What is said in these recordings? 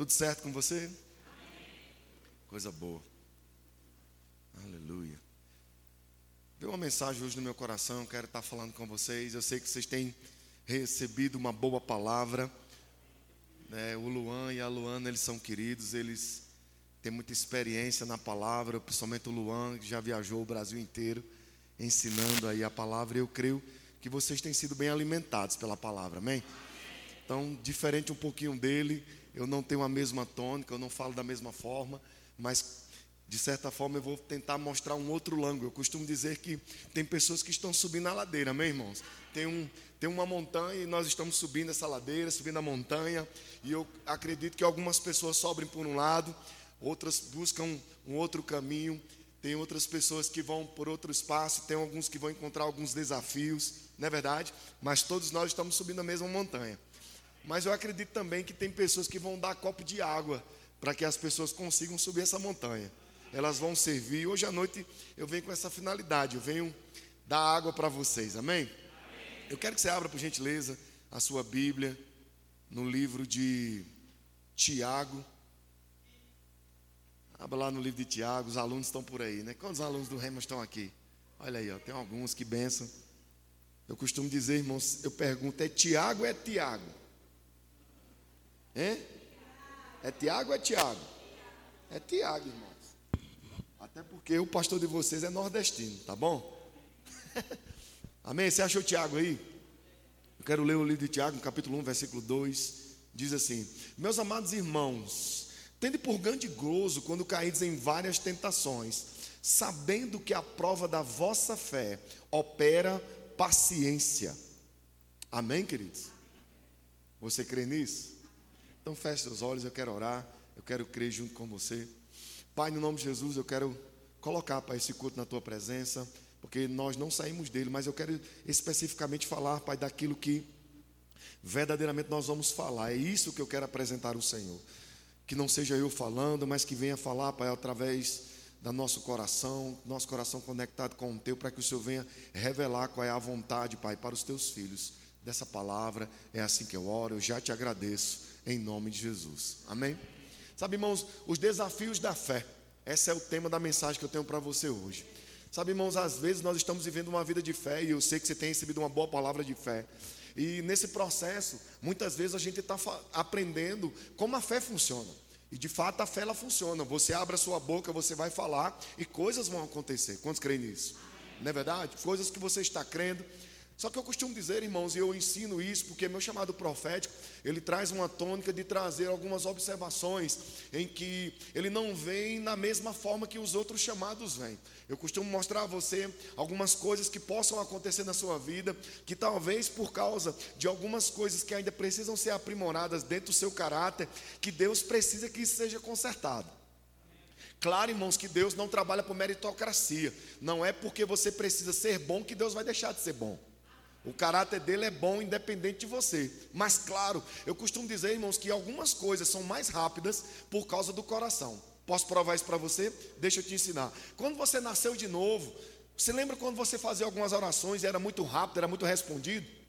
Tudo certo com você? Coisa boa. Aleluia. Veio uma mensagem hoje no meu coração, quero estar falando com vocês. Eu sei que vocês têm recebido uma boa palavra. É, o Luan e a Luana, eles são queridos, eles têm muita experiência na palavra, principalmente o Luan, que já viajou o Brasil inteiro ensinando aí a palavra. Eu creio que vocês têm sido bem alimentados pela palavra, amém? Então, diferente um pouquinho dele, eu não tenho a mesma tônica, eu não falo da mesma forma, mas de certa forma eu vou tentar mostrar um outro ângulo. Eu costumo dizer que tem pessoas que estão subindo a ladeira, amém, irmãos? Tem, um, tem uma montanha e nós estamos subindo essa ladeira, subindo a montanha, e eu acredito que algumas pessoas sobem por um lado, outras buscam um outro caminho, tem outras pessoas que vão por outro espaço, tem alguns que vão encontrar alguns desafios, não é verdade? Mas todos nós estamos subindo a mesma montanha. Mas eu acredito também que tem pessoas que vão dar copo de água para que as pessoas consigam subir essa montanha. Elas vão servir. Hoje à noite eu venho com essa finalidade, eu venho dar água para vocês, amém? Eu quero que você abra, por gentileza, a sua Bíblia no livro de Tiago. Abra lá no livro de Tiago, os alunos estão por aí, né? Quantos alunos do Rema estão aqui? Olha aí, ó, tem alguns que benção. Eu costumo dizer, irmãos, eu pergunto, é Tiago ou é Tiago? Hein? É Tiago ou é Tiago? É Tiago, irmãos. Até porque o pastor de vocês é nordestino, tá bom? Amém? Você achou Tiago aí? Eu quero ler o livro de Tiago, capítulo 1, versículo 2. Diz assim: Meus amados irmãos, Tende por grande gozo quando caídes em várias tentações, sabendo que a prova da vossa fé opera paciência. Amém, queridos? Você crê nisso? Então feche seus olhos, eu quero orar, eu quero crer junto com você. Pai, no nome de Jesus, eu quero colocar, Pai, esse culto na tua presença, porque nós não saímos dele, mas eu quero especificamente falar, Pai, daquilo que verdadeiramente nós vamos falar. É isso que eu quero apresentar ao Senhor que não seja eu falando, mas que venha falar, Pai, através do nosso coração, nosso coração conectado com o teu, para que o Senhor venha revelar qual é a vontade, Pai, para os teus filhos dessa palavra. É assim que eu oro, eu já te agradeço, em nome de Jesus. Amém? Sabe, irmãos, os desafios da fé. Esse é o tema da mensagem que eu tenho para você hoje. Sabe, irmãos, às vezes nós estamos vivendo uma vida de fé e eu sei que você tem recebido uma boa palavra de fé. E nesse processo, muitas vezes a gente está aprendendo como a fé funciona. E de fato a fé ela funciona. Você abre a sua boca, você vai falar e coisas vão acontecer. Quantos creem nisso? Não é verdade? Coisas que você está crendo. Só que eu costumo dizer, irmãos, e eu ensino isso porque meu chamado profético, ele traz uma tônica de trazer algumas observações em que ele não vem na mesma forma que os outros chamados vêm. Eu costumo mostrar a você algumas coisas que possam acontecer na sua vida, que talvez por causa de algumas coisas que ainda precisam ser aprimoradas dentro do seu caráter, que Deus precisa que isso seja consertado. Claro, irmãos, que Deus não trabalha por meritocracia. Não é porque você precisa ser bom que Deus vai deixar de ser bom. O caráter dele é bom independente de você. Mas claro, eu costumo dizer, irmãos, que algumas coisas são mais rápidas por causa do coração. Posso provar isso para você? Deixa eu te ensinar. Quando você nasceu de novo, você lembra quando você fazia algumas orações e era muito rápido, era muito respondido?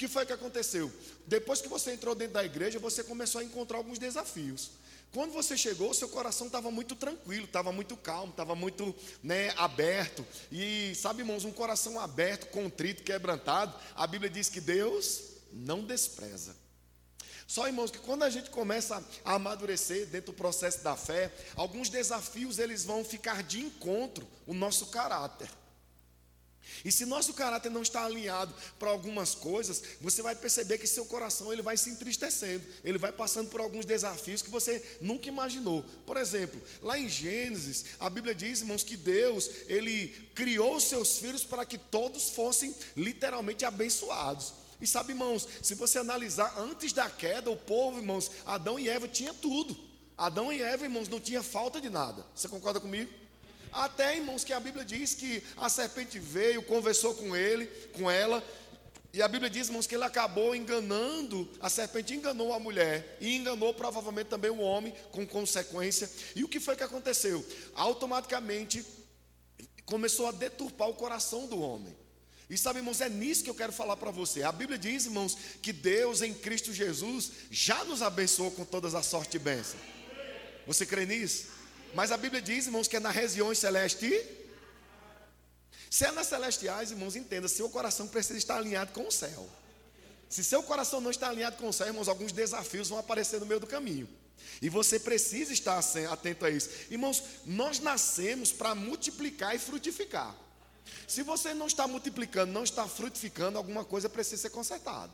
Que foi que aconteceu? Depois que você entrou dentro da igreja, você começou a encontrar alguns desafios. Quando você chegou, seu coração estava muito tranquilo, estava muito calmo, estava muito né, aberto. E sabe, irmãos, um coração aberto, contrito, quebrantado, a Bíblia diz que Deus não despreza. Só, irmãos, que quando a gente começa a amadurecer dentro do processo da fé, alguns desafios eles vão ficar de encontro o nosso caráter. E se nosso caráter não está alinhado para algumas coisas, você vai perceber que seu coração ele vai se entristecendo, ele vai passando por alguns desafios que você nunca imaginou. Por exemplo, lá em Gênesis, a Bíblia diz, irmãos, que Deus ele criou os seus filhos para que todos fossem literalmente abençoados. E sabe, irmãos, se você analisar antes da queda, o povo, irmãos, Adão e Eva tinha tudo. Adão e Eva, irmãos, não tinha falta de nada. Você concorda comigo? Até, irmãos, que a Bíblia diz que a serpente veio, conversou com ele, com ela, e a Bíblia diz, irmãos, que ele acabou enganando, a serpente enganou a mulher e enganou provavelmente também o homem com consequência. E o que foi que aconteceu? Automaticamente começou a deturpar o coração do homem. E sabe, irmãos, é nisso que eu quero falar para você. A Bíblia diz, irmãos, que Deus em Cristo Jesus já nos abençoou com todas as sorte e bênção. Você crê nisso? Mas a Bíblia diz, irmãos, que é nas regiões celestes. Se é nas celestiais, irmãos, entenda, seu coração precisa estar alinhado com o céu. Se seu coração não está alinhado com o céu, irmãos, alguns desafios vão aparecer no meio do caminho. E você precisa estar atento a isso. Irmãos, nós nascemos para multiplicar e frutificar. Se você não está multiplicando, não está frutificando, alguma coisa precisa ser consertada.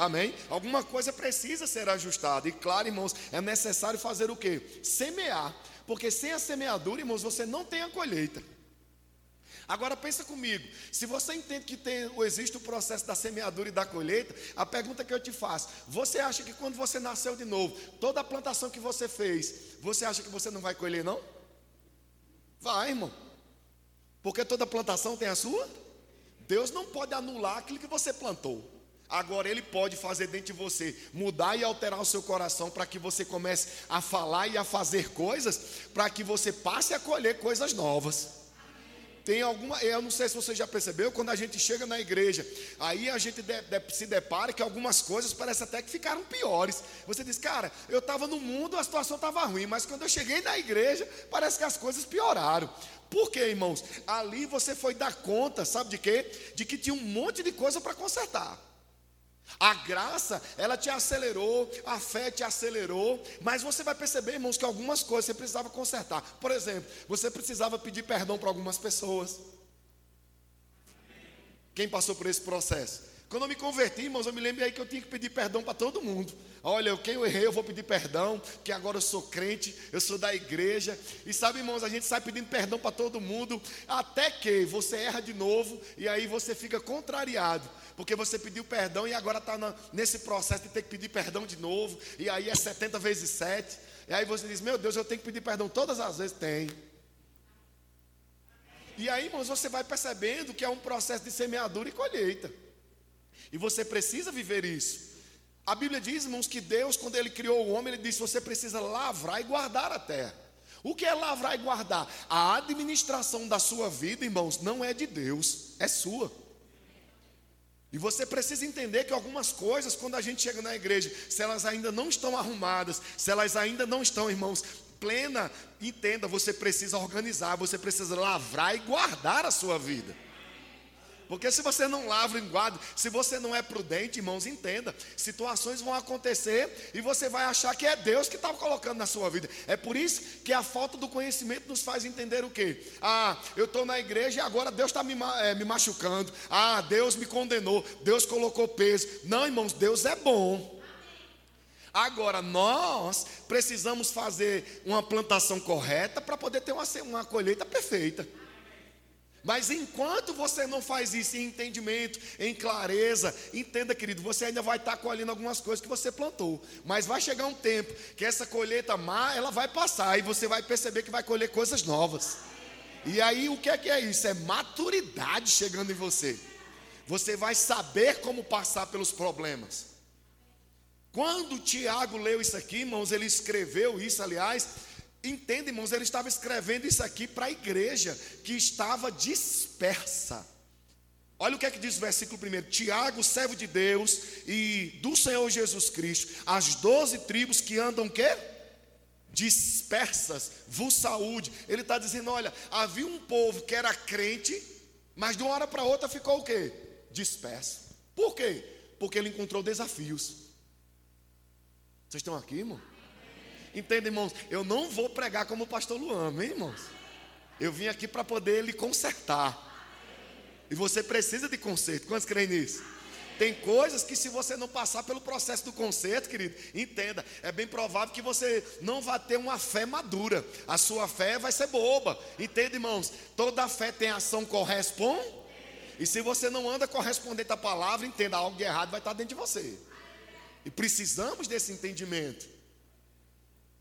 Amém? Alguma coisa precisa ser ajustada. E claro, irmãos, é necessário fazer o quê? Semear. Porque sem a semeadura, irmãos, você não tem a colheita. Agora pensa comigo, se você entende que tem, existe o processo da semeadura e da colheita, a pergunta que eu te faço, você acha que quando você nasceu de novo, toda a plantação que você fez, você acha que você não vai colher não? Vai, irmão. Porque toda plantação tem a sua? Deus não pode anular aquilo que você plantou. Agora Ele pode fazer dentro de você mudar e alterar o seu coração para que você comece a falar e a fazer coisas, para que você passe a colher coisas novas. Tem alguma, eu não sei se você já percebeu, quando a gente chega na igreja, aí a gente de, de, se depara que algumas coisas parecem até que ficaram piores. Você diz, cara, eu estava no mundo, a situação estava ruim, mas quando eu cheguei na igreja, parece que as coisas pioraram. Por quê, irmãos? Ali você foi dar conta, sabe de quê? De que tinha um monte de coisa para consertar. A graça, ela te acelerou, a fé te acelerou, mas você vai perceber, irmãos, que algumas coisas você precisava consertar. Por exemplo, você precisava pedir perdão para algumas pessoas. Quem passou por esse processo? Quando eu me converti, irmãos, eu me lembro aí que eu tinha que pedir perdão para todo mundo. Olha, quem eu errei, eu vou pedir perdão, que agora eu sou crente, eu sou da igreja. E sabe, irmãos, a gente sai pedindo perdão para todo mundo, até que você erra de novo e aí você fica contrariado, porque você pediu perdão e agora está nesse processo de ter que pedir perdão de novo, e aí é 70 vezes 7. E aí você diz: Meu Deus, eu tenho que pedir perdão todas as vezes? Tem. E aí, irmãos, você vai percebendo que é um processo de semeadura e colheita. E você precisa viver isso. A Bíblia diz, irmãos, que Deus, quando Ele criou o homem, Ele disse: você precisa lavrar e guardar a terra. O que é lavrar e guardar? A administração da sua vida, irmãos, não é de Deus, é sua. E você precisa entender que algumas coisas, quando a gente chega na igreja, se elas ainda não estão arrumadas, se elas ainda não estão, irmãos, plena, entenda, você precisa organizar, você precisa lavrar e guardar a sua vida. Porque se você não lavra e guarda, se você não é prudente, irmãos, entenda, situações vão acontecer e você vai achar que é Deus que está colocando na sua vida. É por isso que a falta do conhecimento nos faz entender o quê? Ah, eu estou na igreja e agora Deus está me, é, me machucando. Ah, Deus me condenou, Deus colocou peso. Não, irmãos, Deus é bom. Agora, nós precisamos fazer uma plantação correta para poder ter uma, uma colheita perfeita. Mas enquanto você não faz isso em entendimento, em clareza, entenda, querido, você ainda vai estar colhendo algumas coisas que você plantou. Mas vai chegar um tempo que essa colheita má, ela vai passar e você vai perceber que vai colher coisas novas. E aí o que é que é isso? É maturidade chegando em você. Você vai saber como passar pelos problemas. Quando Tiago leu isso aqui, irmãos, ele escreveu isso, aliás, Entende, irmãos, ele estava escrevendo isso aqui para a igreja que estava dispersa. Olha o que é que diz o versículo primeiro: Tiago, servo de Deus e do Senhor Jesus Cristo, as doze tribos que andam quê? Dispersas, vos saúde. Ele está dizendo: olha, havia um povo que era crente, mas de uma hora para outra ficou o quê? Disperso. Por quê? Porque ele encontrou desafios. Vocês estão aqui, irmão? Entende, irmãos? Eu não vou pregar como o pastor Luan, hein, irmãos? Eu vim aqui para poder lhe consertar. E você precisa de conserto. Quantos creem nisso? Tem coisas que, se você não passar pelo processo do conserto, querido, entenda, é bem provável que você não vai ter uma fé madura. A sua fé vai ser boba. Entende, irmãos? Toda fé tem ação corresponde. E se você não anda correspondente à palavra, entenda, algo de errado vai estar dentro de você. E precisamos desse entendimento.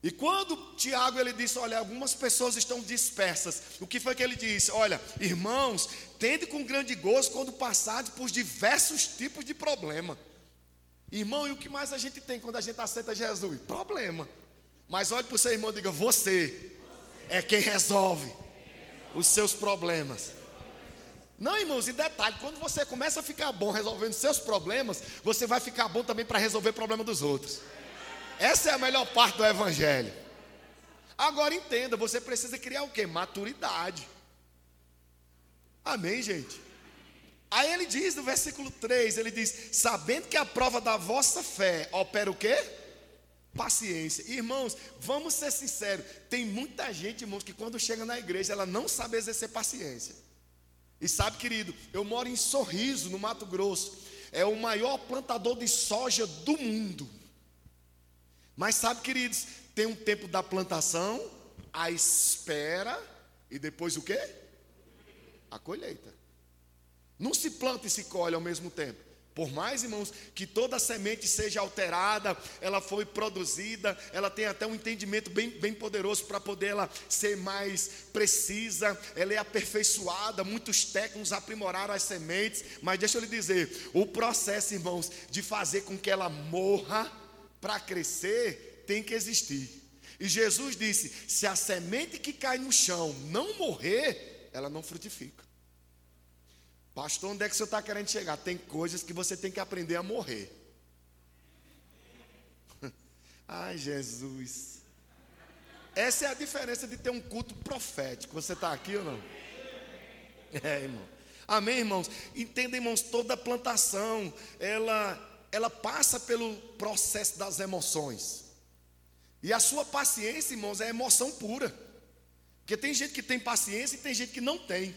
E quando Tiago ele disse, olha, algumas pessoas estão dispersas. O que foi que ele disse? Olha, irmãos, tende com grande gozo quando passarem por diversos tipos de problema. Irmão, e o que mais a gente tem quando a gente aceita Jesus? Problema. Mas olhe para o seu irmão e diga: Você é quem resolve os seus problemas. Não, irmãos, e detalhe, quando você começa a ficar bom resolvendo seus problemas, você vai ficar bom também para resolver o problema dos outros. Essa é a melhor parte do evangelho. Agora entenda, você precisa criar o que? Maturidade. Amém, gente? Aí ele diz no versículo 3, ele diz: sabendo que a prova da vossa fé opera o quê? Paciência. Irmãos, vamos ser sinceros, tem muita gente, irmãos, que quando chega na igreja, ela não sabe exercer paciência. E sabe, querido, eu moro em Sorriso, no Mato Grosso. É o maior plantador de soja do mundo. Mas sabe, queridos, tem um tempo da plantação, a espera e depois o quê? A colheita. Não se planta e se colhe ao mesmo tempo. Por mais, irmãos, que toda semente seja alterada, ela foi produzida, ela tem até um entendimento bem, bem poderoso para poder ela ser mais precisa, ela é aperfeiçoada, muitos técnicos aprimoraram as sementes, mas deixa eu lhe dizer, o processo, irmãos, de fazer com que ela morra para crescer, tem que existir. E Jesus disse: se a semente que cai no chão não morrer, ela não frutifica. Pastor, onde é que o senhor está querendo chegar? Tem coisas que você tem que aprender a morrer. Ai, Jesus. Essa é a diferença de ter um culto profético. Você está aqui ou não? É, irmão. Amém, irmãos? Entenda, irmãos, toda plantação, ela, ela passa pelo processo das emoções. E a sua paciência, irmãos, é emoção pura. Porque tem gente que tem paciência e tem gente que não tem.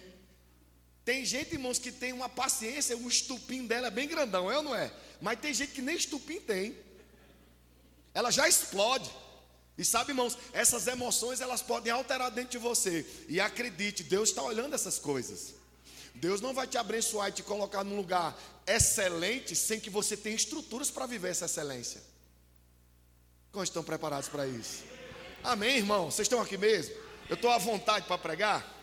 Tem gente, irmãos, que tem uma paciência, o estupim dela é bem grandão, é ou não é? Mas tem gente que nem estupim tem. Ela já explode. E sabe, irmãos, essas emoções elas podem alterar dentro de você. E acredite, Deus está olhando essas coisas. Deus não vai te abençoar e te colocar num lugar excelente sem que você tenha estruturas para viver essa excelência. Como estão preparados para isso? Amém, irmão? Vocês estão aqui mesmo? Eu estou à vontade para pregar?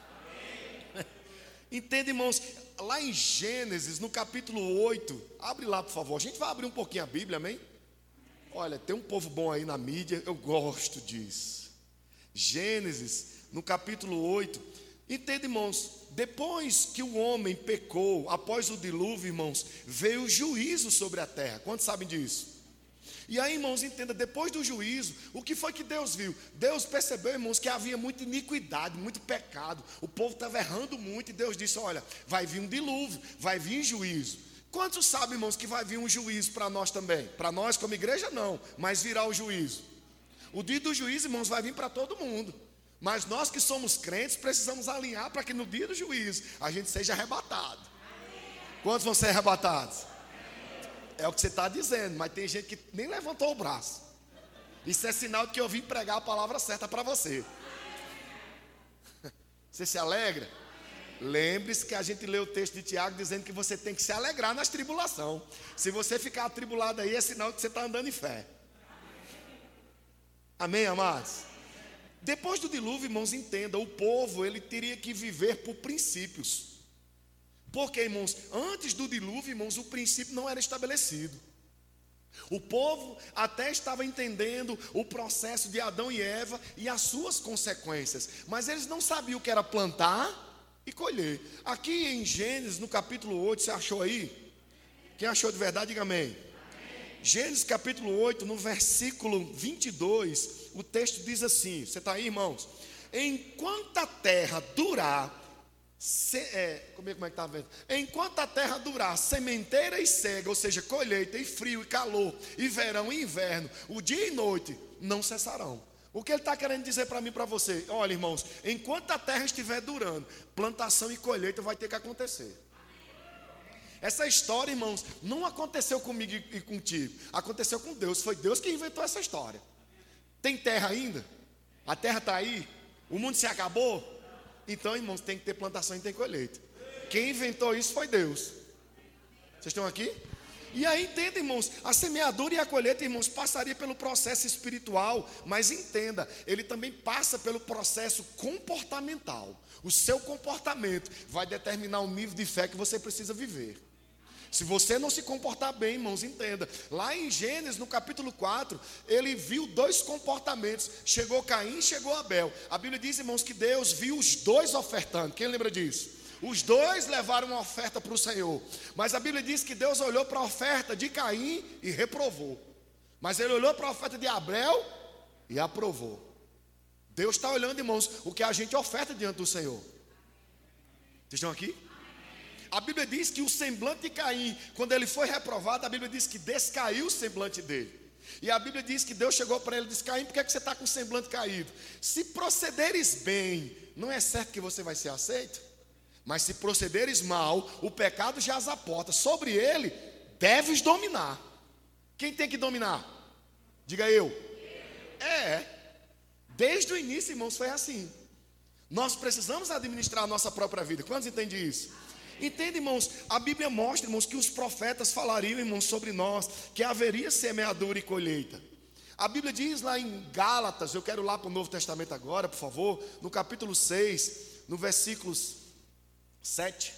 Entende, irmãos? Lá em Gênesis, no capítulo 8, abre lá, por favor. A gente vai abrir um pouquinho a Bíblia, amém? Olha, tem um povo bom aí na mídia, eu gosto disso. Gênesis, no capítulo 8. Entende, irmãos? Depois que o homem pecou, após o dilúvio, irmãos, veio o juízo sobre a terra. Quantos sabem disso? E aí, irmãos, entenda, depois do juízo, o que foi que Deus viu? Deus percebeu, irmãos, que havia muita iniquidade, muito pecado. O povo estava errando muito e Deus disse: Olha, vai vir um dilúvio, vai vir juízo. Quantos sabem, irmãos, que vai vir um juízo para nós também? Para nós, como igreja, não, mas virá o juízo. O dia do juízo, irmãos, vai vir para todo mundo. Mas nós que somos crentes precisamos alinhar para que no dia do juízo a gente seja arrebatado. Quantos vão ser arrebatados? É o que você está dizendo, mas tem gente que nem levantou o braço. Isso é sinal de que eu vim pregar a palavra certa para você. Você se alegra? Lembre-se que a gente lê o texto de Tiago dizendo que você tem que se alegrar nas tribulações. Se você ficar atribulado aí, é sinal de que você está andando em fé. Amém, amados? Depois do dilúvio, irmãos, entenda, o povo ele teria que viver por princípios. Porque, irmãos, antes do dilúvio, irmãos, o princípio não era estabelecido. O povo até estava entendendo o processo de Adão e Eva e as suas consequências, mas eles não sabiam o que era plantar e colher. Aqui em Gênesis, no capítulo 8, você achou aí? Quem achou de verdade, diga amém. amém. Gênesis capítulo 8, no versículo 22, o texto diz assim: Você está aí, irmãos? Enquanto a terra durar se, é, como é, como é que está vendo? Enquanto a terra durar sementeira e cega, ou seja, colheita e frio e calor, e verão e inverno, o dia e noite não cessarão. O que ele está querendo dizer para mim e para você? Olha, irmãos, enquanto a terra estiver durando, plantação e colheita vai ter que acontecer. Essa história, irmãos, não aconteceu comigo e contigo, aconteceu com Deus. Foi Deus que inventou essa história. Tem terra ainda? A terra está aí? O mundo se acabou? Então, irmãos, tem que ter plantação e tem colheita. Quem inventou isso foi Deus. Vocês estão aqui? E aí, entenda, irmãos, a semeadura e a colheita, irmãos, passaria pelo processo espiritual, mas entenda, ele também passa pelo processo comportamental. O seu comportamento vai determinar o nível de fé que você precisa viver. Se você não se comportar bem, irmãos, entenda. Lá em Gênesis, no capítulo 4, ele viu dois comportamentos. Chegou Caim, chegou Abel. A Bíblia diz, irmãos, que Deus viu os dois ofertando. Quem lembra disso? Os dois levaram uma oferta para o Senhor. Mas a Bíblia diz que Deus olhou para a oferta de Caim e reprovou. Mas ele olhou para a oferta de Abel e aprovou. Deus está olhando, irmãos, o que a gente oferta diante do Senhor. Vocês estão aqui? A Bíblia diz que o semblante de Caim, quando ele foi reprovado, a Bíblia diz que descaiu o semblante dele. E a Bíblia diz que Deus chegou para ele e disse: Caim, por que, é que você está com o semblante caído? Se procederes bem, não é certo que você vai ser aceito? Mas se procederes mal, o pecado já as aporta. Sobre ele deves dominar. Quem tem que dominar? Diga eu. É. Desde o início, irmãos, foi assim. Nós precisamos administrar a nossa própria vida. Quantos entendem isso? Entende, irmãos? A Bíblia mostra, irmãos, que os profetas falariam, irmãos, sobre nós, que haveria semeadura e colheita. A Bíblia diz lá em Gálatas, eu quero lá para o Novo Testamento agora, por favor, no capítulo 6, no versículos 7.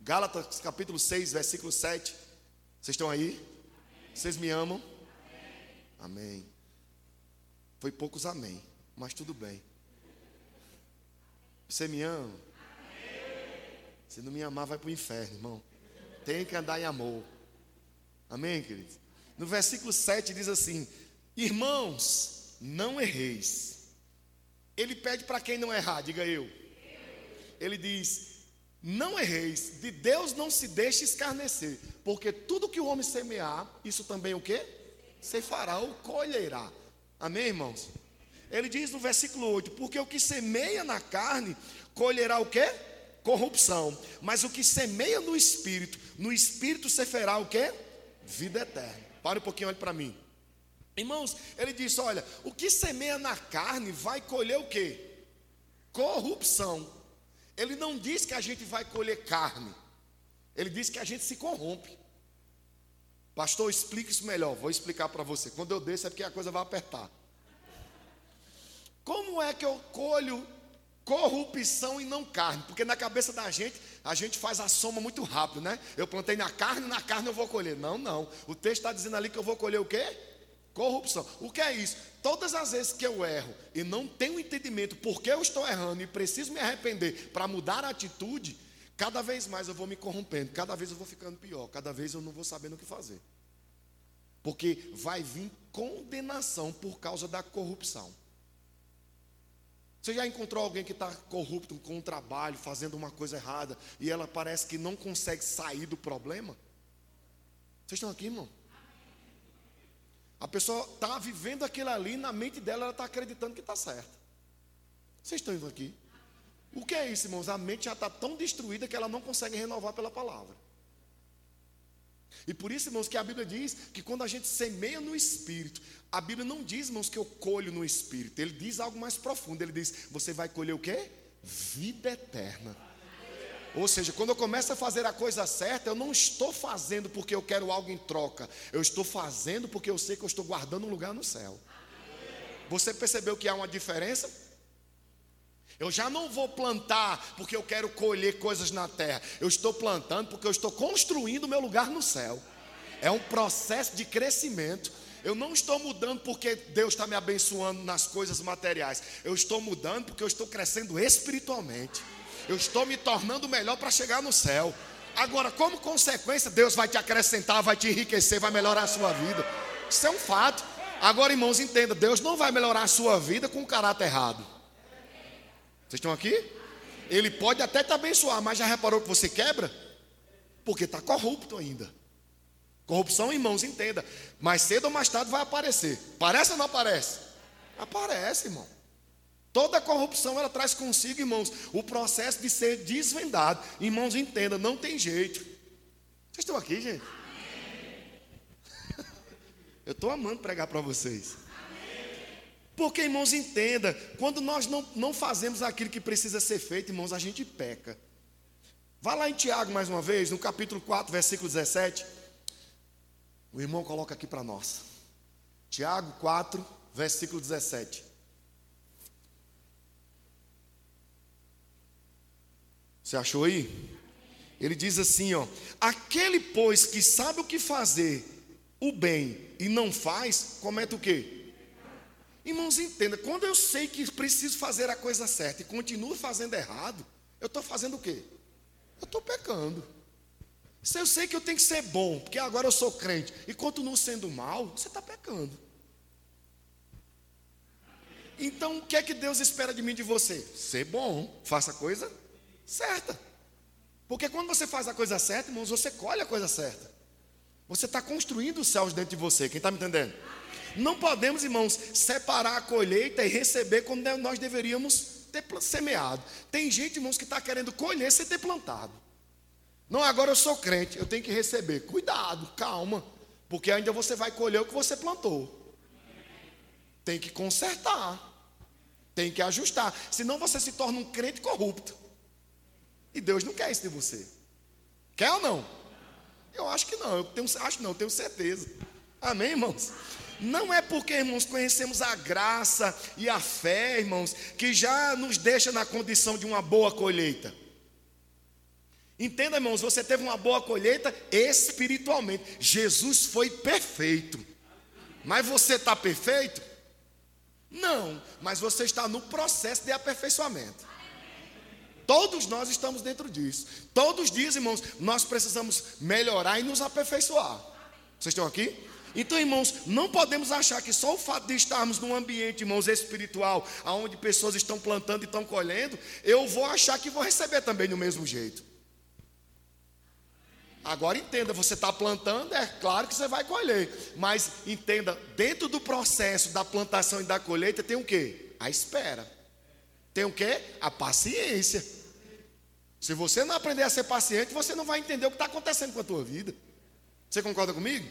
Gálatas capítulo 6, versículo 7. Vocês estão aí? Vocês me amam? Amém. Foi poucos amém, mas tudo bem. Você me ama? Se não me amar, vai para o inferno, irmão. Tem que andar em amor. Amém, queridos? No versículo 7 diz assim: Irmãos, não erreis. Ele pede para quem não errar, diga eu. Ele diz: Não erreis, de Deus não se deixe escarnecer, porque tudo que o homem semear, isso também o quê? Se fará ou colherá. Amém, irmãos? Ele diz no versículo 8: Porque o que semeia na carne, colherá o quê? Corrupção. Mas o que semeia no espírito, no espírito se fará o quê? Vida eterna. Para um pouquinho, olhe para mim. Irmãos, ele disse: Olha, o que semeia na carne vai colher o quê? Corrupção. Ele não diz que a gente vai colher carne. Ele diz que a gente se corrompe. Pastor, explique isso melhor. Vou explicar para você. Quando eu desço é porque a coisa vai apertar. Como é que eu colho corrupção e não carne? Porque na cabeça da gente, a gente faz a soma muito rápido, né? Eu plantei na carne, na carne eu vou colher. Não, não. O texto está dizendo ali que eu vou colher o quê? Corrupção. O que é isso? Todas as vezes que eu erro e não tenho entendimento por que eu estou errando e preciso me arrepender para mudar a atitude, cada vez mais eu vou me corrompendo, cada vez eu vou ficando pior, cada vez eu não vou sabendo o que fazer. Porque vai vir condenação por causa da corrupção. Você já encontrou alguém que está corrupto com o trabalho, fazendo uma coisa errada, e ela parece que não consegue sair do problema? Vocês estão aqui, irmão? A pessoa está vivendo aquilo ali, na mente dela ela está acreditando que está certo. Vocês estão indo aqui? O que é isso, irmãos? A mente já está tão destruída que ela não consegue renovar pela palavra. E por isso, irmãos, que a Bíblia diz que quando a gente semeia no Espírito, a Bíblia não diz, irmãos, que eu colho no Espírito. Ele diz algo mais profundo. Ele diz, você vai colher o quê? Vida eterna. Ou seja, quando eu começo a fazer a coisa certa, eu não estou fazendo porque eu quero algo em troca. Eu estou fazendo porque eu sei que eu estou guardando um lugar no céu. Você percebeu que há uma diferença? Eu já não vou plantar porque eu quero colher coisas na terra. Eu estou plantando porque eu estou construindo o meu lugar no céu. É um processo de crescimento. Eu não estou mudando porque Deus está me abençoando nas coisas materiais. Eu estou mudando porque eu estou crescendo espiritualmente. Eu estou me tornando melhor para chegar no céu. Agora, como consequência, Deus vai te acrescentar, vai te enriquecer, vai melhorar a sua vida. Isso é um fato. Agora, irmãos, entenda: Deus não vai melhorar a sua vida com o caráter errado. Vocês estão aqui? Ele pode até te abençoar, mas já reparou que você quebra? Porque está corrupto ainda. Corrupção, irmãos, entenda. Mais cedo ou mais tarde vai aparecer. Parece ou não aparece? Aparece, irmão. Toda corrupção ela traz consigo, irmãos, o processo de ser desvendado. Irmãos, entenda, não tem jeito. Vocês estão aqui, gente? Eu estou amando pregar para vocês. Porque, irmãos, entenda, quando nós não, não fazemos aquilo que precisa ser feito, irmãos, a gente peca. Vá lá em Tiago mais uma vez, no capítulo 4, versículo 17. O irmão coloca aqui para nós. Tiago 4, versículo 17. Você achou aí? Ele diz assim, ó: Aquele pois que sabe o que fazer, o bem e não faz, comete o quê? Irmãos, entenda, quando eu sei que preciso fazer a coisa certa e continuo fazendo errado, eu estou fazendo o quê? eu estou pecando. Se eu sei que eu tenho que ser bom, porque agora eu sou crente, e continuo sendo mal, você está pecando. Então, o que é que Deus espera de mim de você? Ser bom, faça a coisa certa. Porque quando você faz a coisa certa, irmãos, você colhe a coisa certa. Você está construindo os céus dentro de você. Quem está me entendendo? Não podemos, irmãos, separar a colheita e receber como nós deveríamos ter semeado. Tem gente, irmãos, que está querendo colher sem ter plantado. Não, agora eu sou crente, eu tenho que receber. Cuidado, calma, porque ainda você vai colher o que você plantou. Tem que consertar, tem que ajustar, senão você se torna um crente corrupto. E Deus não quer isso de você. Quer ou não? Eu acho que não, eu tenho, acho não, eu tenho certeza. Amém, irmãos? Não é porque, irmãos, conhecemos a graça e a fé, irmãos, que já nos deixa na condição de uma boa colheita. Entenda, irmãos, você teve uma boa colheita espiritualmente. Jesus foi perfeito. Mas você está perfeito? Não, mas você está no processo de aperfeiçoamento. Todos nós estamos dentro disso. Todos os dias, irmãos, nós precisamos melhorar e nos aperfeiçoar. Vocês estão aqui? Então, irmãos, não podemos achar que só o fato de estarmos num ambiente, irmãos, espiritual, onde pessoas estão plantando e estão colhendo, eu vou achar que vou receber também do mesmo jeito. Agora entenda, você está plantando, é claro que você vai colher. Mas entenda, dentro do processo da plantação e da colheita tem o que? A espera. Tem o que? A paciência. Se você não aprender a ser paciente, você não vai entender o que está acontecendo com a tua vida. Você concorda comigo?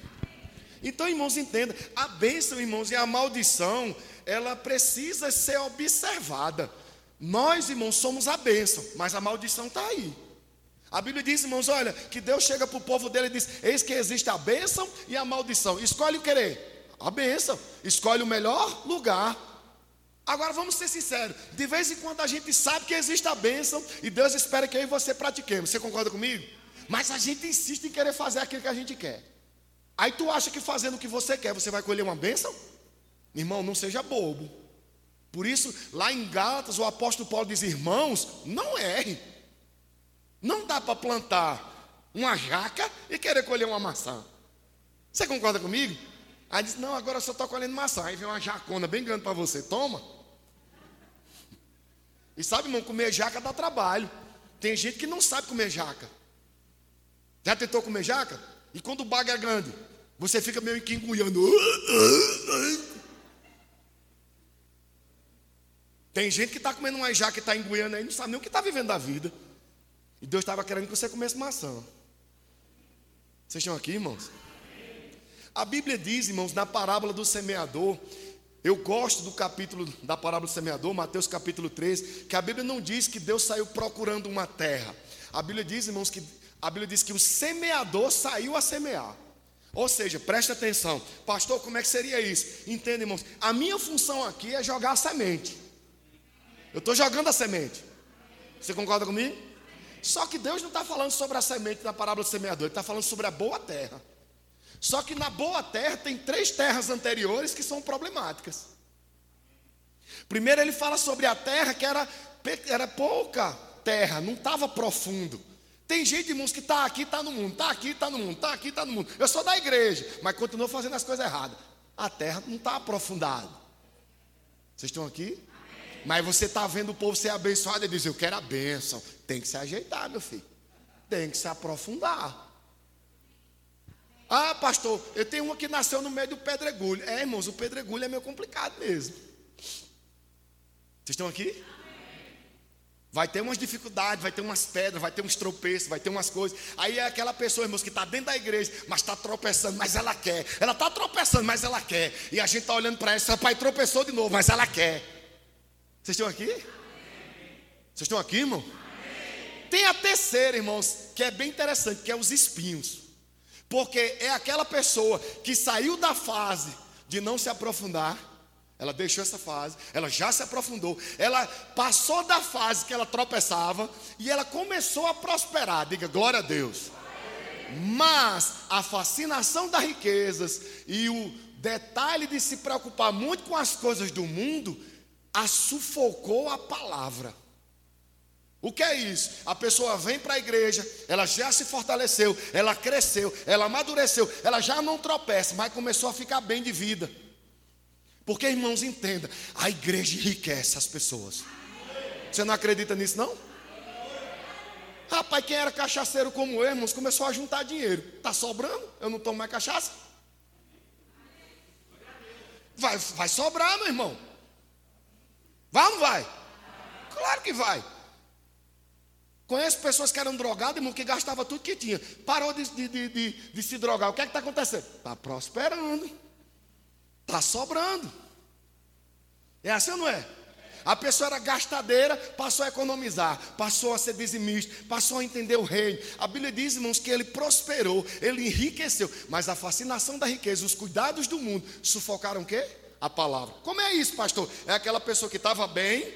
Então, irmãos, entenda, a bênção, irmãos, e a maldição, ela precisa ser observada. Nós, irmãos, somos a bênção, mas a maldição está aí. A Bíblia diz, irmãos, olha, que Deus chega para o povo dele e diz: Eis que existe a bênção e a maldição. Escolhe o querer, a bênção. Escolhe o melhor lugar. Agora vamos ser sinceros: de vez em quando a gente sabe que existe a bênção e Deus espera que eu e você pratiquemos. Você concorda comigo? Mas a gente insiste em querer fazer aquilo que a gente quer. Aí tu acha que fazendo o que você quer, você vai colher uma bênção? Irmão, não seja bobo. Por isso, lá em Gálatas, o apóstolo Paulo diz: irmãos, não erre. Não dá para plantar uma jaca e querer colher uma maçã. Você concorda comigo? Aí diz: Não, agora eu só estou colhendo maçã. Aí vem uma jacona bem grande para você. Toma. E sabe, irmão, comer jaca dá trabalho. Tem gente que não sabe comer jaca. Já tentou comer jaca? E quando o baga é grande, você fica meio que engoiando. Tem gente que está comendo uma jaca e está engoiando aí, não sabe nem o que está vivendo da vida. E Deus estava querendo que você comesse maçã. Vocês estão aqui, irmãos? A Bíblia diz, irmãos, na parábola do semeador, eu gosto do capítulo da parábola do semeador, Mateus capítulo 3, que a Bíblia não diz que Deus saiu procurando uma terra. A Bíblia diz, irmãos, que a Bíblia diz que o semeador saiu a semear. Ou seja, preste atenção, pastor, como é que seria isso? Entenda, irmãos, a minha função aqui é jogar a semente. Eu estou jogando a semente. Você concorda comigo? Só que Deus não está falando sobre a semente da parábola do semeador, Ele está falando sobre a boa terra. Só que na boa terra tem três terras anteriores que são problemáticas. Primeiro ele fala sobre a terra que era, era pouca terra, não estava profundo. Tem gente, irmãos, que está aqui, está no mundo, está aqui, está no mundo, está aqui, está no mundo. Eu sou da igreja, mas continuo fazendo as coisas erradas. A terra não está aprofundada. Vocês estão aqui? Mas você está vendo o povo ser abençoado e diz: Eu quero a bênção. Tem que se ajeitar, meu filho. Tem que se aprofundar. Ah, pastor, eu tenho uma que nasceu no meio do pedregulho. É, irmãos, o pedregulho é meio complicado mesmo. Vocês estão aqui? Vai ter umas dificuldades, vai ter umas pedras, vai ter uns tropeços, vai ter umas coisas. Aí é aquela pessoa, irmãos, que está dentro da igreja, mas está tropeçando, mas ela quer. Ela está tropeçando, mas ela quer. E a gente está olhando para ela, pai tropeçou de novo, mas ela quer. Vocês estão aqui? Vocês estão aqui, irmão? Tem a terceira, irmãos, que é bem interessante, que é os espinhos. Porque é aquela pessoa que saiu da fase de não se aprofundar, ela deixou essa fase, ela já se aprofundou, ela passou da fase que ela tropeçava e ela começou a prosperar. Diga glória a Deus. Mas a fascinação das riquezas e o detalhe de se preocupar muito com as coisas do mundo a sufocou a palavra. O que é isso? A pessoa vem para a igreja, ela já se fortaleceu, ela cresceu, ela amadureceu, ela já não tropeça, mas começou a ficar bem de vida. Porque, irmãos, entenda, a igreja enriquece as pessoas. Você não acredita nisso, não? Rapaz, quem era cachaceiro como eu, irmãos, começou a juntar dinheiro. Está sobrando? Eu não tomo mais cachaça? Vai, vai sobrar, meu irmão. Vai ou não vai? Claro que vai. Conheço pessoas que eram drogadas, irmão, que gastavam tudo que tinha. Parou de, de, de, de se drogar. O que é que está acontecendo? Está prosperando. Está sobrando. É assim ou não é? A pessoa era gastadeira, passou a economizar, passou a ser dizimista, passou a entender o reino. A Bíblia diz, irmãos, que ele prosperou, ele enriqueceu, mas a fascinação da riqueza, os cuidados do mundo, sufocaram o quê? A palavra. Como é isso, pastor? É aquela pessoa que estava bem,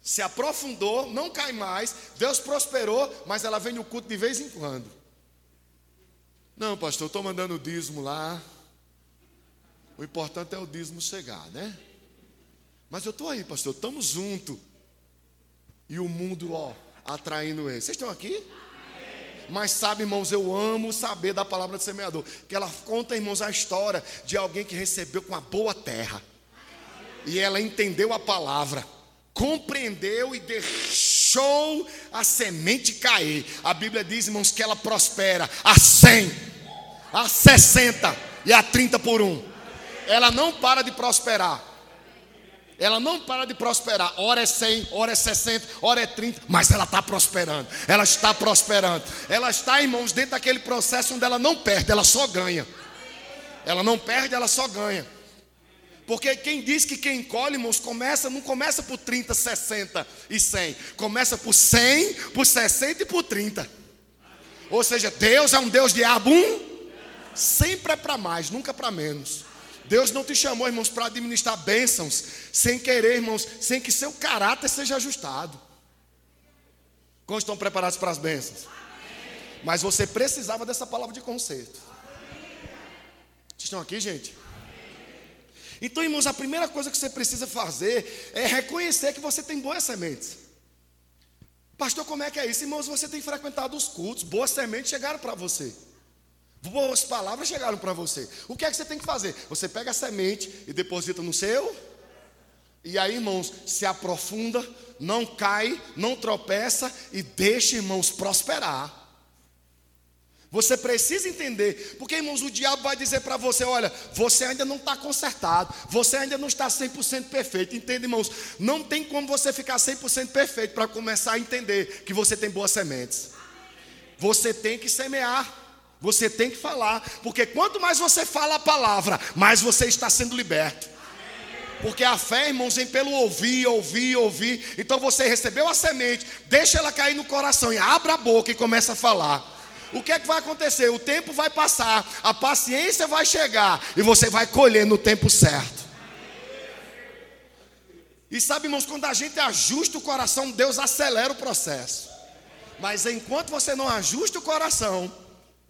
se aprofundou, não cai mais, Deus prosperou, mas ela vem no culto de vez em quando. Não, pastor, estou mandando o dízimo lá. O importante é o dízimo chegar, né? Mas eu estou aí, pastor, estamos juntos. E o mundo, ó, atraindo ele. Vocês estão aqui? Mas sabe, irmãos, eu amo saber da palavra do semeador. Que ela conta, irmãos, a história de alguém que recebeu com uma boa terra. E ela entendeu a palavra, compreendeu e deixou a semente cair. A Bíblia diz, irmãos, que ela prospera a 100, a 60 e a 30 por um. Ela não para de prosperar. Ela não para de prosperar. Hora é 100, hora é 60, hora é 30, mas ela está prosperando. Ela está prosperando. Ela está, irmãos, dentro daquele processo onde ela não perde, ela só ganha. Ela não perde, ela só ganha. Porque quem diz que quem colhe, irmãos, começa, não começa por 30, 60 e 100. Começa por 100, por 60 e por 30. Ou seja, Deus é um Deus de abum. Sempre é para mais, nunca para menos. Deus não te chamou, irmãos, para administrar bênçãos sem querer, irmãos, sem que seu caráter seja ajustado. Como estão preparados para as bênçãos? Mas você precisava dessa palavra de conserto. Vocês estão aqui, gente? Então, irmãos, a primeira coisa que você precisa fazer é reconhecer que você tem boas sementes. Pastor, como é que é isso? Irmãos, você tem frequentado os cultos, boas sementes chegaram para você. Boas palavras chegaram para você. O que é que você tem que fazer? Você pega a semente e deposita no seu. E aí, irmãos, se aprofunda, não cai, não tropeça e deixa, irmãos, prosperar. Você precisa entender, porque, irmãos, o diabo vai dizer para você: olha, você ainda não está consertado, você ainda não está 100% perfeito. Entende, irmãos? Não tem como você ficar 100% perfeito para começar a entender que você tem boas sementes. Você tem que semear. Você tem que falar, porque quanto mais você fala a palavra, mais você está sendo liberto. Porque a fé, irmãos, vem pelo ouvir, ouvir, ouvir. Então você recebeu a semente, deixa ela cair no coração e abra a boca e começa a falar. O que é que vai acontecer? O tempo vai passar, a paciência vai chegar e você vai colher no tempo certo. E sabe, irmãos, quando a gente ajusta o coração, Deus acelera o processo. Mas enquanto você não ajusta o coração,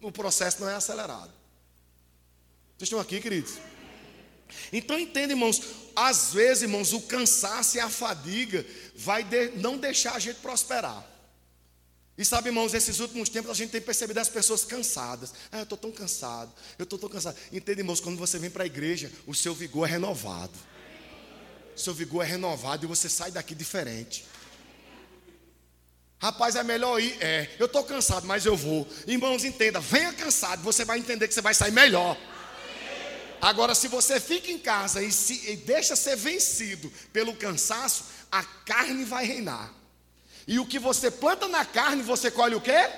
o processo não é acelerado. Vocês estão aqui, queridos? Então entenda, irmãos, às vezes, irmãos, o cansaço e a fadiga vai de, não deixar a gente prosperar. E sabe, irmãos, nesses últimos tempos a gente tem percebido as pessoas cansadas. Ah, eu estou tão cansado, eu estou tão cansado. Entende, irmãos, quando você vem para a igreja, o seu vigor é renovado. O seu vigor é renovado e você sai daqui diferente. Rapaz, é melhor ir. É, eu estou cansado, mas eu vou. Irmãos, entenda, venha cansado, você vai entender que você vai sair melhor. Agora, se você fica em casa e, se, e deixa ser vencido pelo cansaço, a carne vai reinar. E o que você planta na carne, você colhe o quê?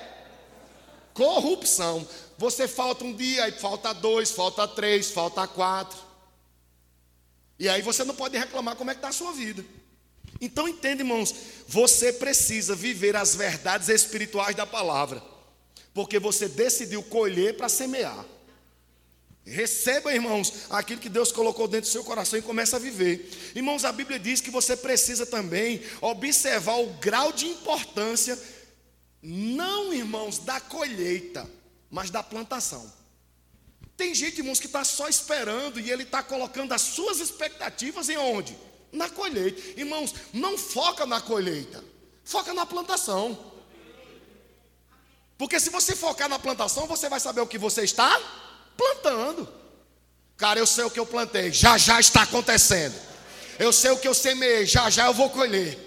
Corrupção. Você falta um dia, aí falta dois, falta três, falta quatro. E aí você não pode reclamar como é que está a sua vida. Então entende, irmãos, você precisa viver as verdades espirituais da palavra, porque você decidiu colher para semear. Receba, irmãos, aquilo que Deus colocou dentro do seu coração e começa a viver. Irmãos, a Bíblia diz que você precisa também observar o grau de importância, não, irmãos, da colheita, mas da plantação. Tem gente, irmãos, que está só esperando e ele está colocando as suas expectativas em onde? Na colheita. Irmãos, não foca na colheita. Foca na plantação. Porque se você focar na plantação, você vai saber o que você está plantando. Cara, eu sei o que eu plantei, já já está acontecendo. Eu sei o que eu semeei, já já eu vou colher.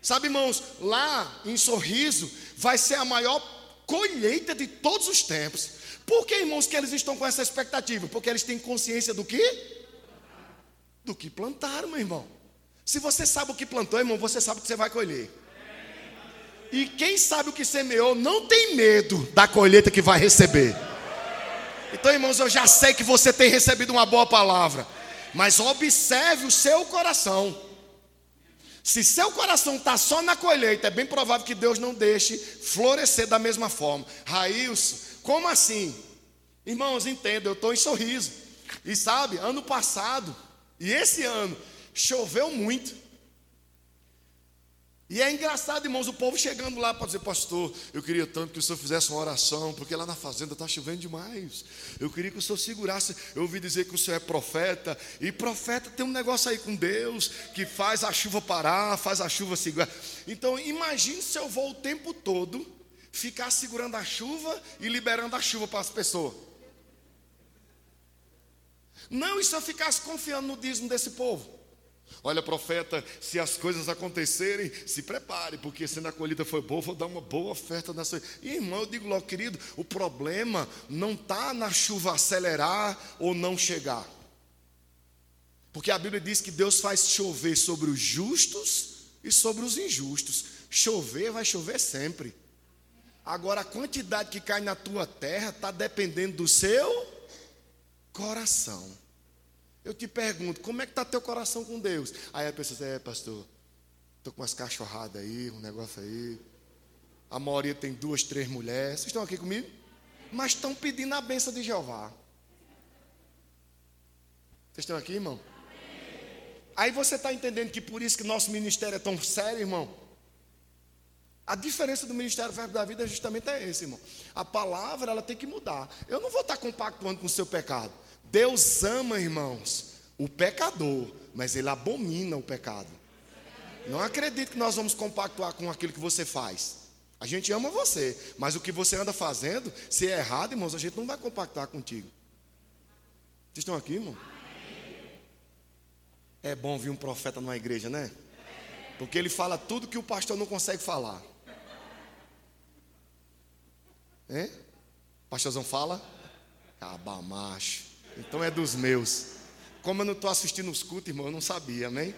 Sabe, irmãos, lá em Sorriso vai ser a maior colheita de todos os tempos. Por que, irmãos, que eles estão com essa expectativa? Porque eles têm consciência do que? Do que plantaram, meu irmão. Se você sabe o que plantou, irmão, você sabe o que você vai colher. E quem sabe o que semeou não tem medo da colheita que vai receber. Então, irmãos, eu já sei que você tem recebido uma boa palavra, mas observe o seu coração. Se seu coração está só na colheita, é bem provável que Deus não deixe florescer da mesma forma. Raílson, como assim? Irmãos, entenda, eu estou em sorriso. E sabe, ano passado e esse ano choveu muito. E é engraçado, irmãos, o povo chegando lá para dizer, pastor, eu queria tanto que o senhor fizesse uma oração, porque lá na fazenda está chovendo demais. Eu queria que o senhor segurasse. Eu ouvi dizer que o senhor é profeta, e profeta tem um negócio aí com Deus, que faz a chuva parar, faz a chuva segurar. Então, imagine se eu vou o tempo todo ficar segurando a chuva e liberando a chuva para as pessoas. Não, e se eu ficasse confiando no dízimo desse povo? Olha, profeta, se as coisas acontecerem, se prepare, porque sendo a colheita foi boa, vou dar uma boa oferta nessa. E, irmão, eu digo logo, querido, o problema não está na chuva acelerar ou não chegar. Porque a Bíblia diz que Deus faz chover sobre os justos e sobre os injustos. Chover vai chover sempre. Agora, a quantidade que cai na tua terra está dependendo do seu coração. Eu te pergunto, como é que está teu coração com Deus? Aí a pessoa diz, é pastor, estou com umas cachorradas aí, um negócio aí. A maioria tem duas, três mulheres. Vocês estão aqui comigo? Mas estão pedindo a benção de Jeová. Vocês estão aqui, irmão? Aí você está entendendo que por isso que nosso ministério é tão sério, irmão? A diferença do ministério Verbo da Vida justamente é esse, irmão. A palavra ela tem que mudar. Eu não vou estar compactuando com o seu pecado. Deus ama, irmãos, o pecador, mas ele abomina o pecado. Não acredito que nós vamos compactuar com aquilo que você faz. A gente ama você, mas o que você anda fazendo, se é errado, irmãos, a gente não vai compactuar contigo. Vocês estão aqui, irmão? É bom vir um profeta numa igreja, né? Porque ele fala tudo que o pastor não consegue falar. Hein? Pastorzão fala? Cabamacho. Então é dos meus. Como eu não estou assistindo os cultos, irmão, eu não sabia, amém?